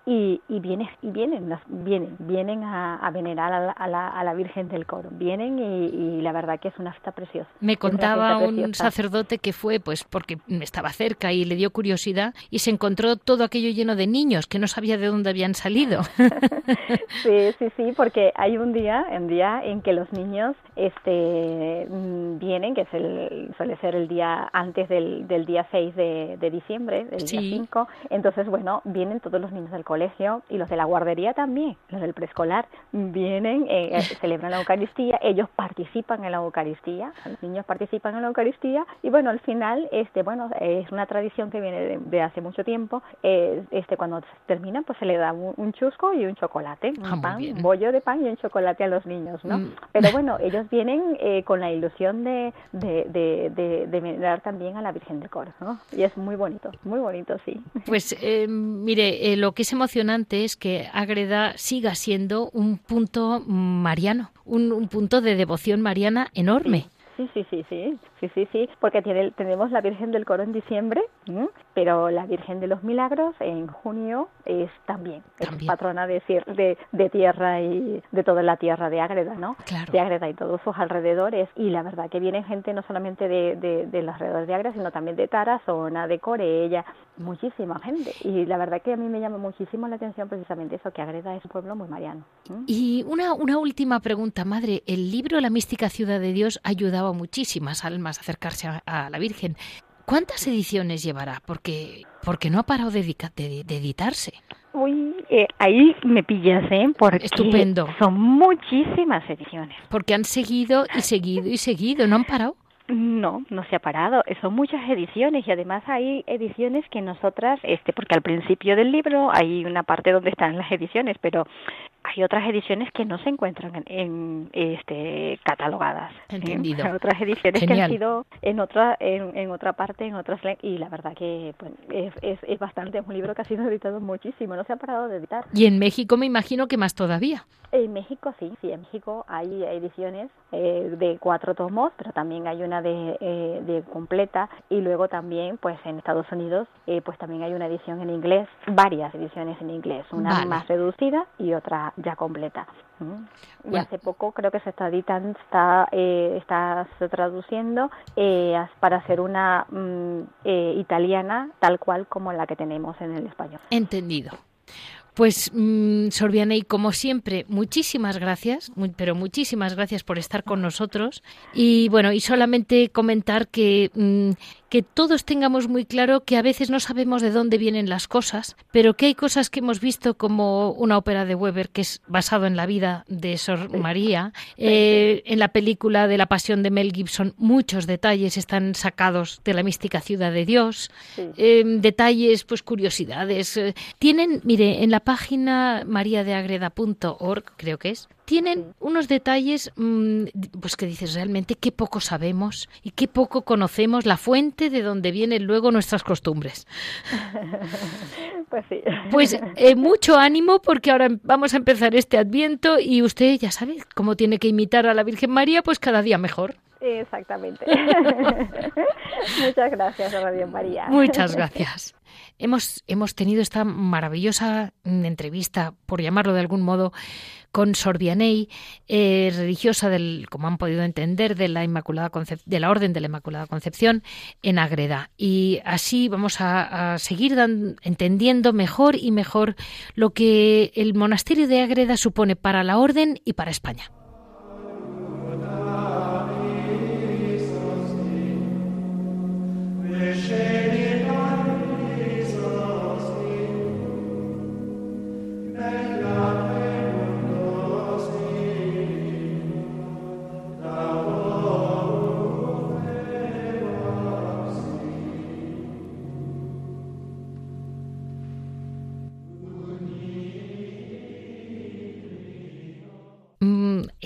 y, y, viene, y vienen, vienen, vienen a, venerar a la, a, la, Virgen del Coro, vienen y, la verdad que es una fiesta preciosa. Me contaba un sacerdote que fue pues porque estaba cerca y le dio curiosidad y se encontró todo aquello lleno de niños que no sabía de dónde habían salido. [laughs] sí, sí, sí, porque hay un día, un día en que los niños este mm, vienen, que es el, suele ser el día antes del, del día 6 de, de diciembre, del día 5, entonces bueno, vienen todos los niños del colegio y los de la guardería también, los del preescolar, vienen, eh, eh [laughs] celebran la Eucaristía, ellos participan en la Eucaristía, los niños participan en la Eucaristía y bueno, al final, este, bueno, es una tradición que viene de, hace mucho tiempo, eh, este, cuando terminan, pues se le da un, chusco y un chocolate, un ah, pan, un bollo de pan y un chocolate a los niños, ¿no? Mm. Pero bueno, ellos vienen eh, con la ilusión de, de, de, de, mirar también a la Virgen del Coro, ¿no? Y es muy bonito, muy bonito, sí. Pues mire, lo que es emocionante es que Ágreda siga siendo un punto mariano, un, punto de devoción mariana enorme. Sí, sí, sí, sí, sí, sí, sí, porque tiene, tenemos la Virgen del Coro en diciembre, pero la Virgen de los Milagros en junio es también, es patrona de, de, de, tierra y de toda la tierra de Ágreda, ¿no? De Ágreda y todos sus alrededores. Y la verdad que viene gente no solamente de, de, de los alrededores de Ágreda, sino también de Tarazona, de Corella, muchísima gente. Y la verdad que a mí me llama muchísimo la atención precisamente eso, que Ágreda es un pueblo muy mariano. Y una, una última pregunta, madre. El libro La mística ciudad de Dios ayuda a muchísimas almas acercarse a, la Virgen. ¿Cuántas ediciones llevará? Porque, porque no ha parado de, editarse. Uy, eh, ahí me pillas, ¿eh? Porque Estupendo. Son muchísimas ediciones. Porque han seguido y seguido y seguido, ¿no han parado? No, no se ha parado. Son muchas ediciones y además hay ediciones que nosotras, este, porque al principio del libro hay una parte donde están las ediciones, pero hay otras ediciones que no se encuentran en, este catalogadas. ¿eh? Entendido. Hay otras ediciones que han sido en otra en, en otra parte, en otras y la verdad que pues, es, es, es, bastante, es un libro que ha sido editado muchísimo, no se ha parado de editar. Y en México me imagino que más todavía. En México sí, sí, en México hay ediciones eh, de cuatro tomos, pero también hay una de, eh, de completa y luego también pues en Estados Unidos pues también hay una edición en inglés, varias ediciones en inglés, una más reducida y otra ya completa. Y hace poco creo que se está editando, está, eh, está traduciendo eh, para hacer una mm, eh, italiana tal cual como la que tenemos en el español. Entendido. Pues, mmm, Sorbianey, como siempre, muchísimas gracias, pero muchísimas gracias por estar con nosotros. Y bueno, y solamente comentar que mm, que todos tengamos muy claro que a veces no sabemos de dónde vienen las cosas, pero que hay cosas que hemos visto como una ópera de Weber que es basado en la vida de Sor María. Eh, en la película de la Pasión de Mel Gibson muchos detalles están sacados de la mística ciudad de Dios. Em, detalles, pues curiosidades. Eh, tienen, mire, en la página mariadeagreda.org, creo que es, tienen unos detalles mm, pues que dices realmente qué poco sabemos y qué poco conocemos la fuente de donde vienen luego nuestras costumbres. [laughs] pues sí. Pues eh, mucho ánimo porque ahora vamos a empezar este adviento y usted ya sabe cómo tiene que imitar a la Virgen María, pues cada día mejor. Exactamente. [laughs] Muchas gracias, Radio María. Muchas gracias. Hemos, hemos tenido esta maravillosa mm, entrevista, por llamarlo de algún modo, con Sorbianey, eh, religiosa del, como han podido entender, de la Inmaculada de la Orden de la Inmaculada Concepción en Agreda. Y así vamos a, seguir entendiendo mejor y mejor lo que el monasterio de Agreda supone para la Orden y para España.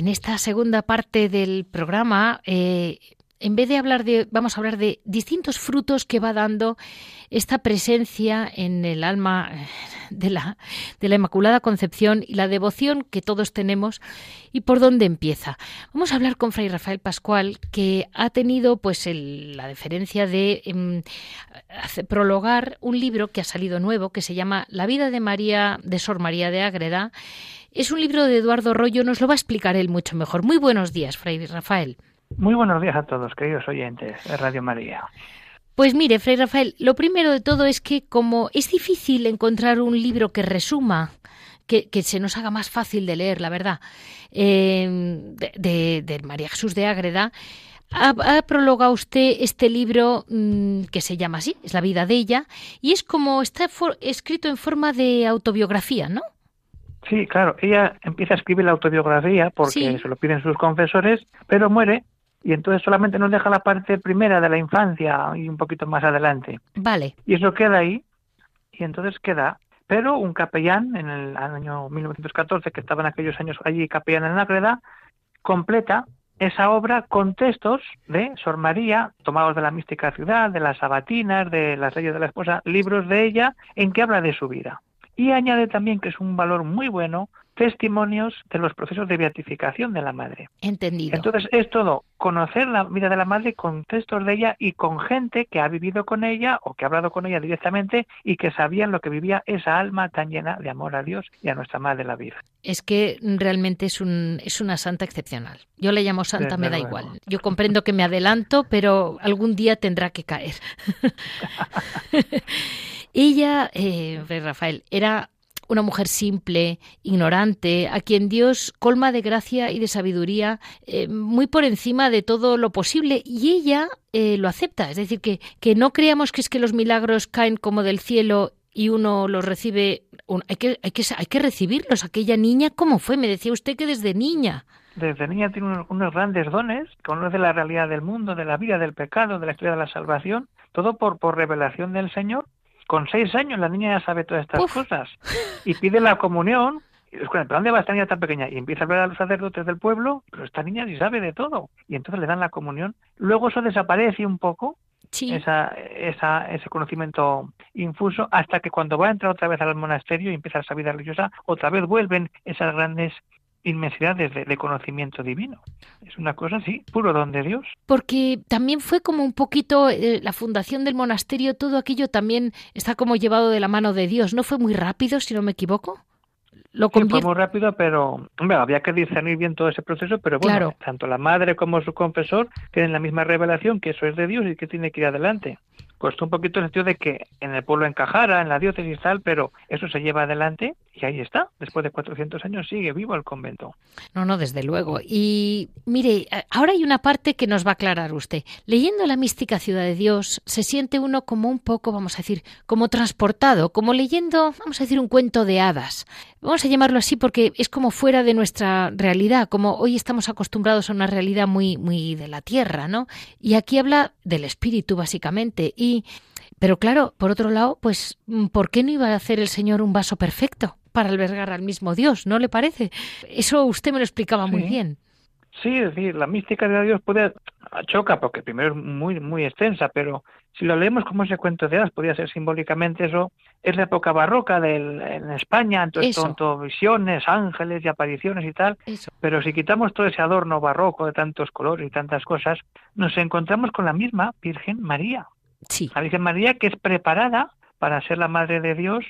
En esta segunda parte del programa, eh, en vez de hablar de, vamos a hablar de distintos frutos que va dando esta presencia en el alma de la, de la Inmaculada Concepción y la devoción que todos tenemos y por dónde empieza. Vamos a hablar con Fray Rafael Pascual, que ha tenido pues la deferencia de em, prologar un libro que ha salido nuevo que se llama La vida de María de Sor María de Ágreda es un libro de Eduardo Rollo, nos lo va a explicar él mucho mejor. Muy buenos días, Fray Rafael. Muy buenos días a todos, queridos oyentes de Radio María. Pues mire, Fray Rafael, lo primero de todo es que como es difícil encontrar un libro que resuma que, se nos haga más fácil de leer, la verdad, em, de, María Jesús de Ágreda, ha, prologado usted este libro mm, que se llama así, es la vida de ella, y es como está escrito en forma de autobiografía, ¿no? Sí, claro, ella empieza a escribir la autobiografía porque se lo piden sus confesores, pero muere y entonces solamente nos deja la parte primera de la infancia y un poquito más adelante. Vale. Y eso queda ahí y entonces queda. Pero un capellán en el año 1914, que estaba en aquellos años allí capellán en la Greda, completa esa obra con textos de Sor María, tomados de la mística ciudad, de las sabatinas, de las leyes de la esposa, libros de ella, en que habla de su vida. Y añade también que es un valor muy bueno testimonios de los procesos de beatificación de la madre. Entendido. Entonces es todo conocer la vida de la madre con textos de ella y con gente que ha vivido con ella o que ha hablado con ella directamente y que sabían lo que vivía esa alma tan llena de amor a Dios y a nuestra madre la Virgen. Es que realmente es un es una santa excepcional. Yo le llamo santa, me da igual. Yo comprendo que me adelanto, pero algún día tendrá que caer. [laughs] Ella, eh, Rafael, era una mujer simple, ignorante, a quien Dios colma de gracia y de sabiduría eh, muy por encima de todo lo posible y ella eh, lo acepta. Es decir, que, que no creamos que es que los milagros caen como del cielo y uno los recibe, hay, que, hay, que, hay que recibirlos. Aquella niña, ¿cómo fue? Me decía usted que desde niña. Desde niña tiene unos, unos grandes dones, conoce la realidad del mundo, de la vida, del pecado, de la historia de la salvación, todo por, por revelación del Señor con seis años la niña ya sabe todas estas cosas y pide la comunión. Y ¿pero dónde va esta niña tan pequeña? Y empieza a ver a los sacerdotes del pueblo, pero esta niña sí sabe de todo. Y entonces le dan la comunión. Luego eso desaparece un poco, esa, esa, ese conocimiento infuso, hasta que cuando va a entrar otra vez al monasterio y empieza esa vida religiosa, otra vez vuelven esas grandes inmensidades de, conocimiento divino. Es una cosa así, puro don de Dios. Porque también fue como un poquito eh, la fundación del monasterio, todo aquello también está como llevado de la mano de Dios. ¿No fue muy rápido, si no me equivoco? lo convierte... muy rápido, pero había que discernir bien todo ese proceso, pero bueno, tanto la madre como su confesor tienen la misma revelación que eso es de Dios y que tiene que ir adelante costó un poquito el sentido de que en el pueblo encajara, en la diócesis tal, pero eso se lleva adelante y ahí está. Después de 400 años sigue vivo el convento. No, no, desde luego. Y mire, ahora hay una parte que nos va a aclarar usted. Leyendo la mística Ciudad de Dios, se siente uno como un poco, vamos a decir, como transportado, como leyendo, vamos a decir, un cuento de hadas. Vamos a llamarlo así porque es como fuera de nuestra realidad, como hoy estamos acostumbrados a una realidad muy, muy de la tierra, ¿no? Y aquí habla del espíritu, básicamente. Y, pero claro, por otro lado, pues, ¿por qué no iba a hacer el Señor un vaso perfecto para albergar al mismo Dios? ¿No le parece? Eso usted me lo explicaba muy bien. Sí, es decir, la mística de Dios puede choca porque primero es muy muy extensa, pero si lo leemos como ese cuento de hadas, podría ser simbólicamente eso, es la época barroca del, en España, entonces son todo visiones, ángeles y apariciones y tal, pero si quitamos todo ese adorno barroco de tantos colores y tantas cosas, nos encontramos con la misma Virgen María. Sí. La Virgen María que es preparada para ser la Madre de Dios,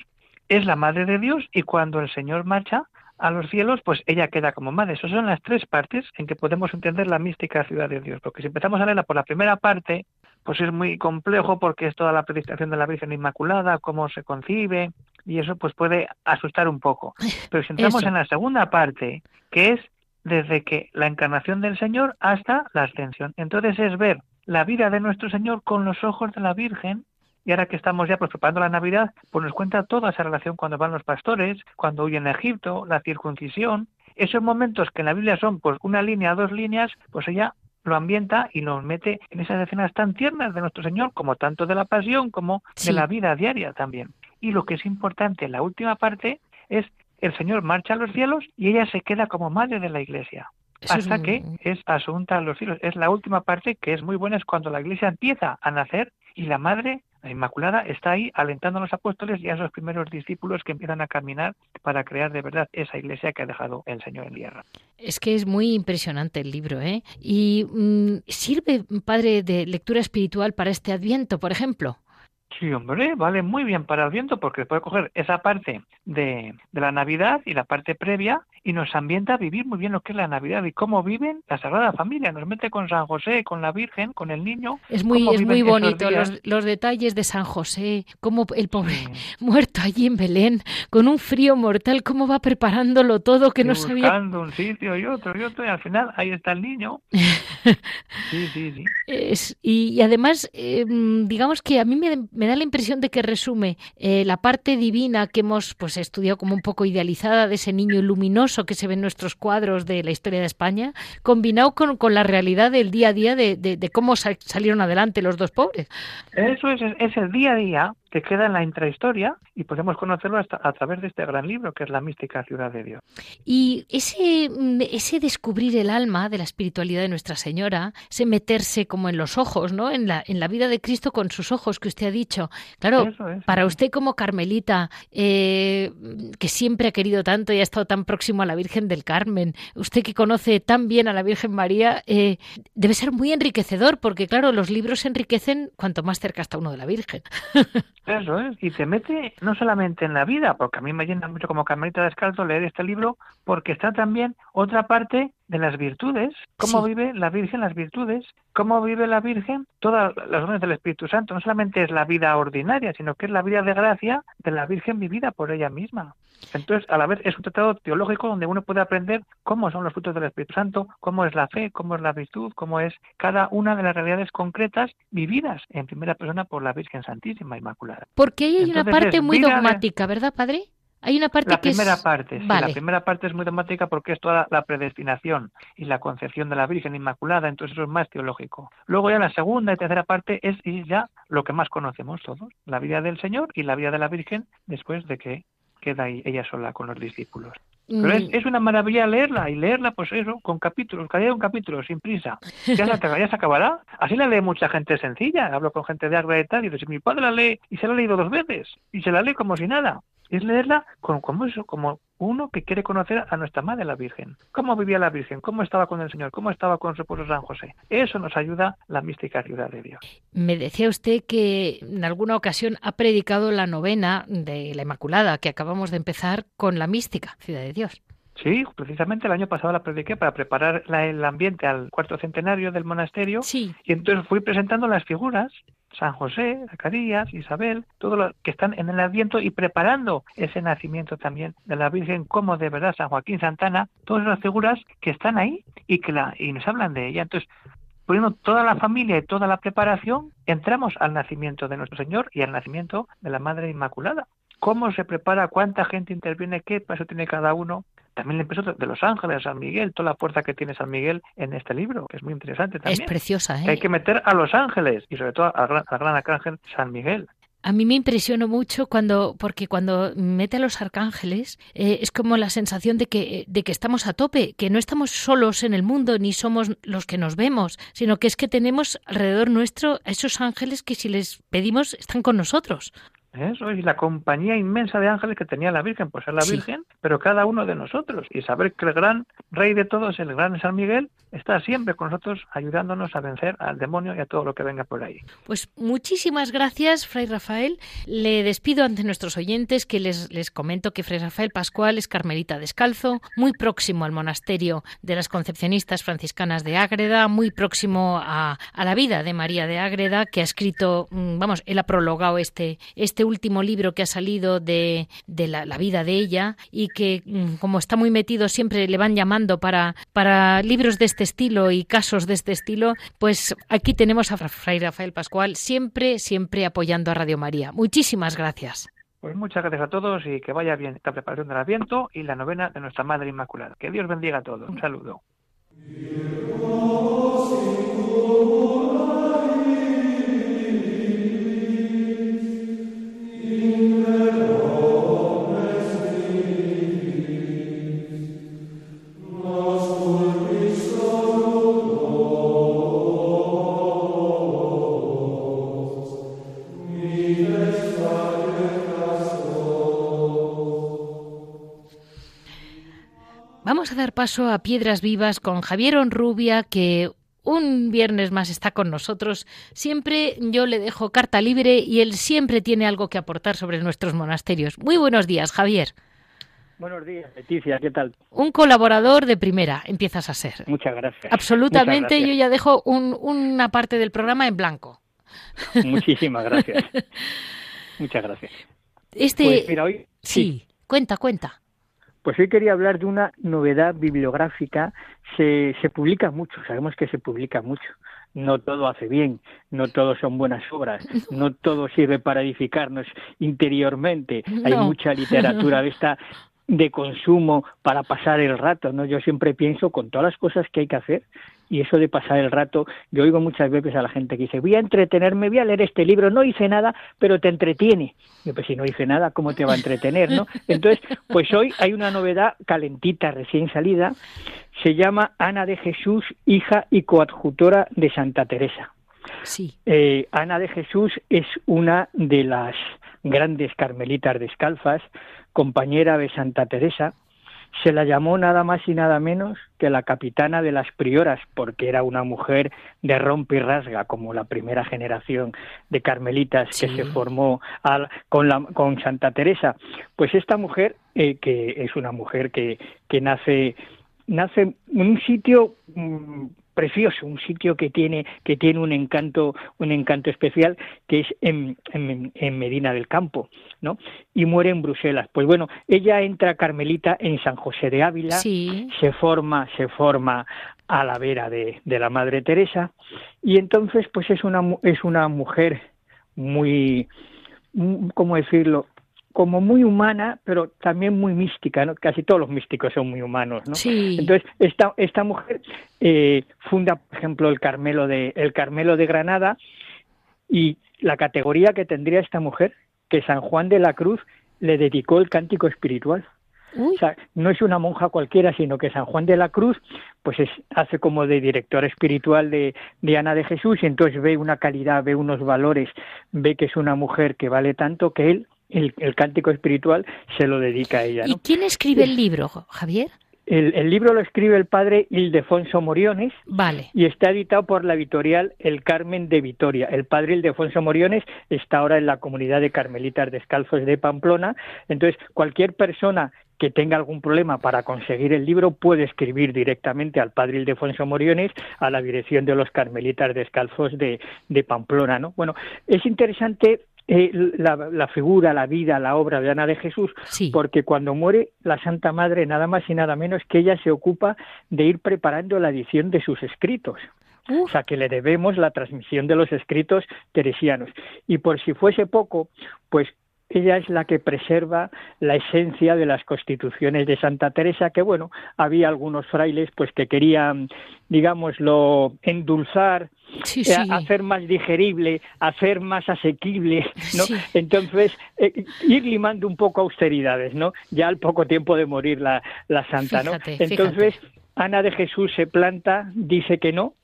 es la Madre de Dios y cuando el Señor marcha, a los cielos, pues ella queda como madre. Esas son las tres partes en que podemos entender la mística ciudad de Dios. Porque si empezamos a leerla por la primera parte, pues es muy complejo porque es toda la predicación de la Virgen Inmaculada, cómo se concibe, y eso pues puede asustar un poco. [laughs] Pero si entramos en la segunda parte, que es desde que la encarnación del Señor hasta la ascensión. Entonces es ver la vida de nuestro Señor con los ojos de la Virgen y ahora que estamos ya pues, preparando la Navidad, pues nos cuenta toda esa relación cuando van los pastores, cuando huyen a Egipto, la circuncisión, esos momentos que en la Biblia son pues una línea, dos líneas, pues ella lo ambienta y nos mete en esas escenas tan tiernas de nuestro Señor, como tanto de la pasión como de la vida diaria también. Y lo que es importante, la última parte, es el Señor marcha a los cielos y ella se queda como madre de la iglesia. Hasta que es asunta a los cielos. Es la última parte que es muy buena, es cuando la iglesia empieza a nacer y la madre la Inmaculada está ahí alentando a los apóstoles y a esos primeros discípulos que empiezan a caminar para crear de verdad esa iglesia que ha dejado el Señor en tierra. Es que es muy impresionante el libro, ¿eh? Y mm, sirve, padre, de lectura espiritual para este Adviento, por ejemplo. Sí, hombre, vale muy bien para el viento porque puede coger esa parte de, de, la Navidad y la parte previa y nos ambienta a vivir muy bien lo que es la Navidad y cómo viven la Sagrada Familia. Nos mete con San José, con la Virgen, con el niño. Es muy, es muy bonito los, los, detalles de San José, cómo el pobre muerto allí en Belén, con un frío mortal, cómo va preparándolo todo que no sabía. Buscando un sitio y otro y otro y al final ahí está el niño. [laughs] [laughs] sí, sí, sí. Es, y, además, eh, digamos que a mí me, me da la impresión de que resume eh, la parte divina que hemos pues estudiado como un poco idealizada de ese niño luminoso que se ve en nuestros cuadros de la historia de España, combinado con, con la realidad del día a día de, de, cómo salieron adelante los dos pobres. Eso es, es el día a día que queda en la intrahistoria y podemos conocerlo hasta a través de este gran libro que es la mística ciudad de Dios. Y ese, mm, ese descubrir el alma de la espiritualidad de Nuestra Señora, ese meterse como en los ojos, ¿no? En la, en la vida de Cristo con sus ojos que usted ha dicho. Claro, para usted como Carmelita, eh, que siempre ha querido tanto y ha estado tan próximo a la Virgen del Carmen, usted que conoce tan bien a la Virgen María, eh, debe ser muy enriquecedor porque, claro, los libros se enriquecen cuanto más cerca está uno de la Virgen. [laughs] Eso es, y te mete no solamente en la vida, porque a mí me llena mucho como Carmelita Descalzo leer este libro, porque está también otra parte de las virtudes, cómo vive la Virgen las virtudes, cómo vive la Virgen todas las dones del Espíritu Santo. No solamente es la vida ordinaria, sino que es la vida de gracia de la Virgen vivida por ella misma. Entonces, a la vez es un tratado teológico donde uno puede aprender cómo son los frutos del Espíritu Santo, cómo es la fe, cómo es la virtud, cómo es cada una de las realidades concretas vividas en primera persona por la Virgen Santísima Inmaculada. Porque ahí hay una parte muy dogmática, ¿verdad, Padre? Hay una parte la que primera es... parte, sí, la primera parte es muy dramática porque es toda la predestinación y la concepción de la Virgen Inmaculada, entonces eso es más teológico. Luego ya la segunda y tercera parte es ya lo que más conocemos todos, la vida del Señor y la vida de la Virgen después de que queda ahí ella sola con los discípulos. Pero es, mm. es, una maravilla leerla y leerla, pues eso, con capítulos, cada día un capítulo, sin prisa. Ya se, ya se acabará. Así la lee mucha gente sencilla. Hablo con gente de Ágreda y tal, y dice, mi padre la lee y se la ha leído dos veces y se la lee como si nada. Es leerla como, como, eso, como uno que quiere conocer a nuestra Madre la Virgen. ¿Cómo vivía la Virgen? ¿Cómo estaba con el Señor? ¿Cómo estaba con su esposo San José? Eso nos ayuda la mística ciudad de Dios. Me decía usted que en alguna ocasión ha predicado la novena de la Inmaculada, que acabamos de empezar con la mística ciudad de Dios. Sí, precisamente el año pasado la prediqué para preparar el ambiente al cuarto centenario del monasterio. Sí. Y entonces fui presentando las figuras San José, Zacarías, Isabel, todos los que están en el Adviento y preparando ese nacimiento también de la Virgen, como de verdad San Joaquín Santana, todas las figuras que están ahí y que la, y nos hablan de ella. Entonces, poniendo toda la familia y toda la preparación, entramos al nacimiento de nuestro Señor y al nacimiento de la Madre Inmaculada. ¿Cómo se prepara? ¿Cuánta gente interviene? ¿Qué paso tiene cada uno? También le empezó de los ángeles, San Miguel, toda la fuerza que tiene San Miguel en este libro, que es muy interesante también. Es preciosa, ¿eh? hay que meter a los ángeles y sobre todo al gran, al gran arcángel San Miguel. A mí me impresionó mucho cuando, porque cuando mete a los arcángeles eh, es como la sensación de que, de que estamos a tope, que no estamos solos en el mundo ni somos los que nos vemos, sino que es que tenemos alrededor nuestro a esos ángeles que si les pedimos están con nosotros. Eso es la compañía inmensa de ángeles que tenía la Virgen, pues es la Virgen, pero cada uno de nosotros. Y saber que el gran rey de todos, el gran San Miguel, está siempre con nosotros ayudándonos a vencer al demonio y a todo lo que venga por ahí. Pues muchísimas gracias, Fray Rafael. Le despido ante nuestros oyentes que les, les comento que Fray Rafael Pascual es carmelita descalzo, muy próximo al monasterio de las concepcionistas franciscanas de Ágreda, muy próximo a, a la vida de María de Ágreda, que ha escrito, mm, vamos, él ha prologado este, este último libro que ha salido de, de la, vida de ella y que, mm, como está muy metido, siempre le van llamando para, para libros de este estilo y casos de este estilo, pues aquí tenemos a Fray Rafael Pascual siempre, siempre apoyando a Radio María. Muchísimas gracias. Pues muchas gracias a todos y que vaya bien esta preparación del Adviento y la novena de nuestra Madre Inmaculada. Que Dios bendiga a todos. Un saludo. Vamos a dar paso a Piedras Vivas con Javier Onrubia, que un viernes más está con nosotros. Siempre yo le dejo carta libre y él siempre tiene algo que aportar sobre nuestros monasterios. Muy buenos días, Javier. Buenos días, Leticia, ¿qué tal? Un colaborador de primera, empiezas a ser. Muchas gracias. Absolutamente, Muchas gracias. yo ya dejo un, una parte del programa en blanco. Muchísimas gracias. [laughs] Muchas gracias. Este, pues mira, hoy, sí, sí, cuenta, cuenta. Pues hoy quería hablar de una novedad bibliográfica. Se, se publica mucho, sabemos que se publica mucho. No todo hace bien, no todo son buenas obras, [laughs] no todo sirve para edificarnos interiormente. No. Hay mucha literatura de esta de consumo para pasar el rato, ¿no? Yo siempre pienso con todas las cosas que hay que hacer y eso de pasar el rato, yo oigo muchas veces a la gente que dice, voy a entretenerme, voy a leer este libro, no hice nada, pero te entretiene. Y pues si no hice nada, ¿cómo te va a entretener, no? Entonces, pues hoy hay una novedad calentita, recién salida, se llama Ana de Jesús, hija y coadjutora de Santa Teresa. Sí. Eh, Ana de Jesús es una de las grandes carmelitas descalzas, compañera de Santa Teresa, se la llamó nada más y nada menos que la capitana de las prioras, porque era una mujer de rompe y rasga, como la primera generación de carmelitas Sí. que se formó al- con, la, con Santa Teresa. Pues esta mujer, eh, que es una mujer que, que nace, nace en un sitio mm, precioso, un sitio que tiene, que tiene un encanto, un encanto especial, que es en, en, en Medina del Campo, ¿no? Y muere en Bruselas. Pues bueno, ella entra carmelita en San José de Ávila, Sí. se forma, se forma a la vera de, de la Madre Teresa, y entonces pues es una es una mujer muy ¿cómo decirlo? Como muy humana, pero también muy mística, ¿no? Casi todos los místicos son muy humanos, ¿no? Sí. Entonces, esta, esta mujer eh, funda, por ejemplo, el Carmelo de, el Carmelo de Granada y la categoría que tendría esta mujer, que San Juan de la Cruz le dedicó el cántico espiritual. Uy, O sea, no es una monja cualquiera, sino que San Juan de la Cruz, pues es, hace como de director espiritual de, de Ana de Jesús y entonces ve una calidad, ve unos valores, ve que es una mujer que vale tanto que él el, cántico espiritual se lo dedica a ella. ¿Y quién escribe el libro, Javier? El, libro lo escribe el padre Ildefonso Moriones vale. y está editado por la editorial El Carmen de Vitoria. El padre Ildefonso Moriones está ahora en la comunidad de Carmelitas Descalzos de Pamplona. Entonces, cualquier persona que tenga algún problema para conseguir el libro puede escribir directamente al padre Ildefonso Moriones a la dirección de los Carmelitas Descalzos de, de Pamplona. ¿no? Bueno, es interesante eh, la, figura, la vida, la obra de Ana de Jesús, porque cuando muere la Santa Madre, nada más y nada menos que ella se ocupa de ir preparando la edición de sus escritos. O sea, que le debemos la transmisión de los escritos teresianos. Y por si fuese poco, pues ella es la que preserva la esencia de las constituciones de Santa Teresa, que bueno, había algunos frailes pues que querían, digámoslo, endulzar, eh, hacer más digerible, hacer más asequible, ¿no? Entonces, eh, ir limando un poco austeridades, ¿no? Ya al poco tiempo de morir la, la santa, ¿no? Entonces, Ana de Jesús se planta, dice que no,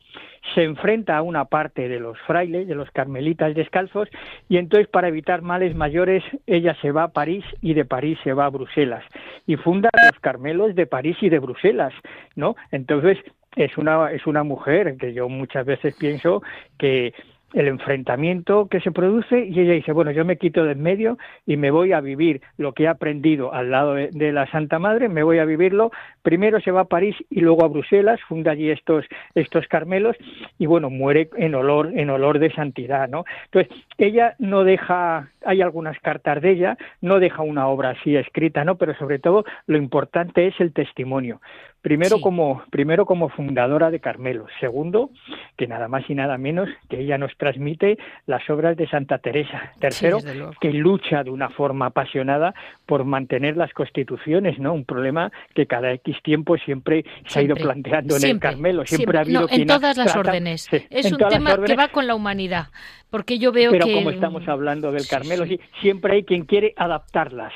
se enfrenta a una parte de los frailes, de los carmelitas descalzos, y entonces para evitar males mayores ella se va a París y de París se va a Bruselas y funda los Carmelos de París y de Bruselas, ¿no? Entonces es una es una mujer que yo muchas veces pienso que el enfrentamiento que se produce y ella dice, bueno, yo me quito de en medio y me voy a vivir lo que he aprendido al lado de, la Santa Madre, me voy a vivirlo. Primero se va a París y luego a Bruselas, funda allí estos, estos Carmelos y bueno, muere en olor, en olor de santidad, ¿no? Entonces, ella no deja, hay algunas cartas de ella, no deja una obra así escrita, ¿no? Pero sobre todo lo importante es el testimonio. Primero, como, primero como fundadora de Carmelo. Segundo, que nada más y nada menos que ella nos transmite las obras de Santa Teresa. Tercero, que lucha de una forma apasionada por mantener las constituciones, ¿no? Un problema que cada X tiempo siempre se ha ido planteando en el Carmelo. Siempre, ha habido En todas las órdenes. es un tema que va con la humanidad. Porque yo veo Pero como estamos hablando del Carmelo, siempre hay quien quiere adaptarlas,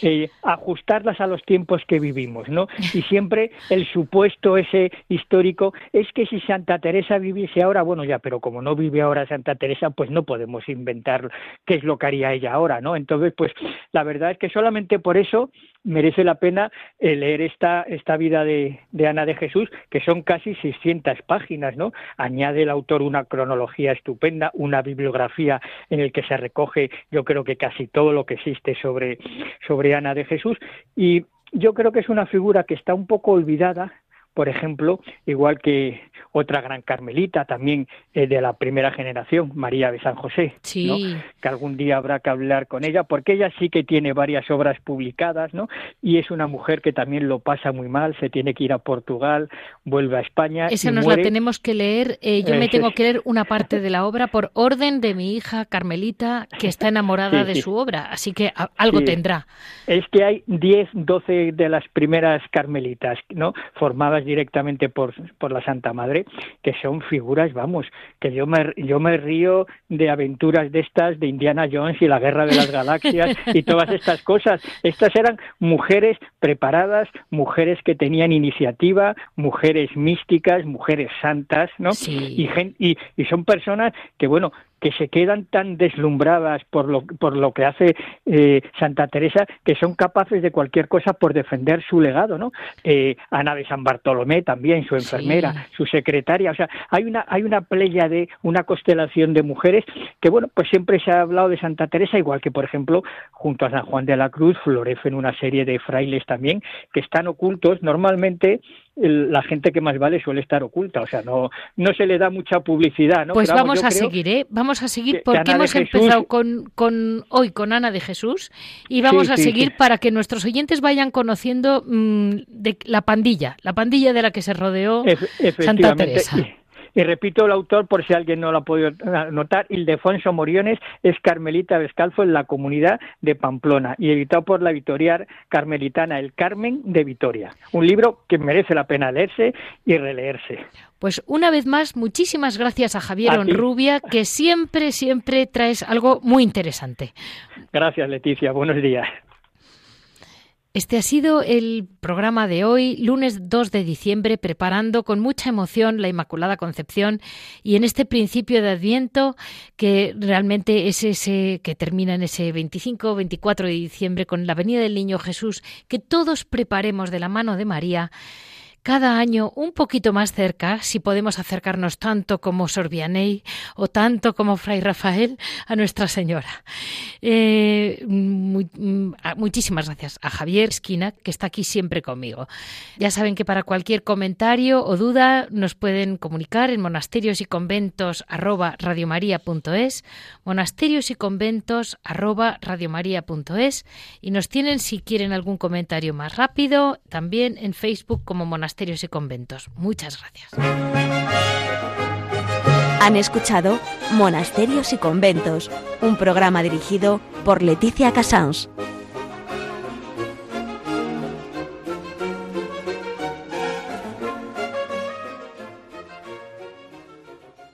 eh, ajustarlas a los tiempos que vivimos, ¿no? Y siempre el supuesto ese histórico es que si Santa Teresa viviese ahora, bueno ya, pero como no vive ahora Santa Teresa, pues no podemos inventar qué es lo que haría ella ahora, ¿no? Entonces, pues la verdad es que solamente por eso merece la pena eh, leer esta, esta vida de, Ana de Jesús, que son casi 600 páginas, ¿no? Añade el autor una cronología estupenda, una bibliografía en el que se recoge, yo creo que casi todo lo que existe sobre, sobre Ana de Jesús, y yo creo que es una figura que está un poco olvidada, por ejemplo, igual que otra gran carmelita también eh, de la primera generación, María de San José, sí. que algún día habrá que hablar con ella, porque ella sí que tiene varias obras publicadas, ¿no? Y es una mujer que también lo pasa muy mal, se tiene que ir a Portugal, vuelve a España. Esa nos la tenemos que leer, eh, yo me tengo que leer una parte de la obra por orden de mi hija Carmelita, que está enamorada de su obra, así que algo tendrá. Es que hay 10, 12 de las primeras carmelitas, ¿no? Formadas directamente por, por la Santa Madre, que son figuras, vamos, que yo me, yo me río de aventuras de estas, de Indiana Jones y la Guerra de las Galaxias y todas estas cosas. Estas eran mujeres preparadas, mujeres que tenían iniciativa, mujeres místicas, mujeres santas, ¿no? Y, y, y son personas que, bueno, que se quedan tan deslumbradas por lo, por lo que hace eh, Santa Teresa que son capaces de cualquier cosa por defender su legado, ¿no? Eh, Ana de San Bartolomé también, su enfermera, su secretaria, o sea, hay una, hay una playa de una constelación de mujeres que, bueno, pues siempre se ha hablado de Santa Teresa, igual que, por ejemplo, junto a San Juan de la Cruz florecen una serie de frailes también que están ocultos. Normalmente la gente que más vale suele estar oculta, o sea, no, no se le da mucha publicidad. ¿no? Pues vamos a seguir, ¿eh? Vamos a seguir porque hemos empezado con, con, hoy con Ana de Jesús y vamos a seguir para que nuestros oyentes vayan conociendo mm, de la pandilla, la pandilla de la que se rodeó Santa Teresa. Y repito el autor por si alguien no lo ha podido notar, Ildefonso Moriones es carmelita descalzo en la comunidad de Pamplona y editado por la editorial carmelitana El Carmen de Vitoria. Un libro que merece la pena leerse y releerse. Pues una vez más, muchísimas gracias a Javier Onrubia, que siempre, siempre traes algo muy interesante. Gracias, Leticia. Buenos días. Este ha sido el programa de hoy, lunes 2 de diciembre, preparando con mucha emoción la Inmaculada Concepción y en este principio de Adviento que realmente es ese que termina en ese 25 24 de diciembre con la venida del Niño Jesús, que todos preparemos de la mano de María cada año un poquito más cerca, si podemos acercarnos tanto como Sorbianey o tanto como Fray Rafael a Nuestra Señora. Eh, mm, muchísimas gracias a Javier Esquina, que está aquí siempre conmigo. Ya saben que para cualquier comentario o duda nos pueden comunicar en monasterios y conventos arroba monasterios y conventos arroba y nos tienen si quieren algún comentario más rápido también en Facebook como monasterios monasterios y conventos. Muchas gracias. Han escuchado Monasterios y Conventos, un programa dirigido por Leticia Casans.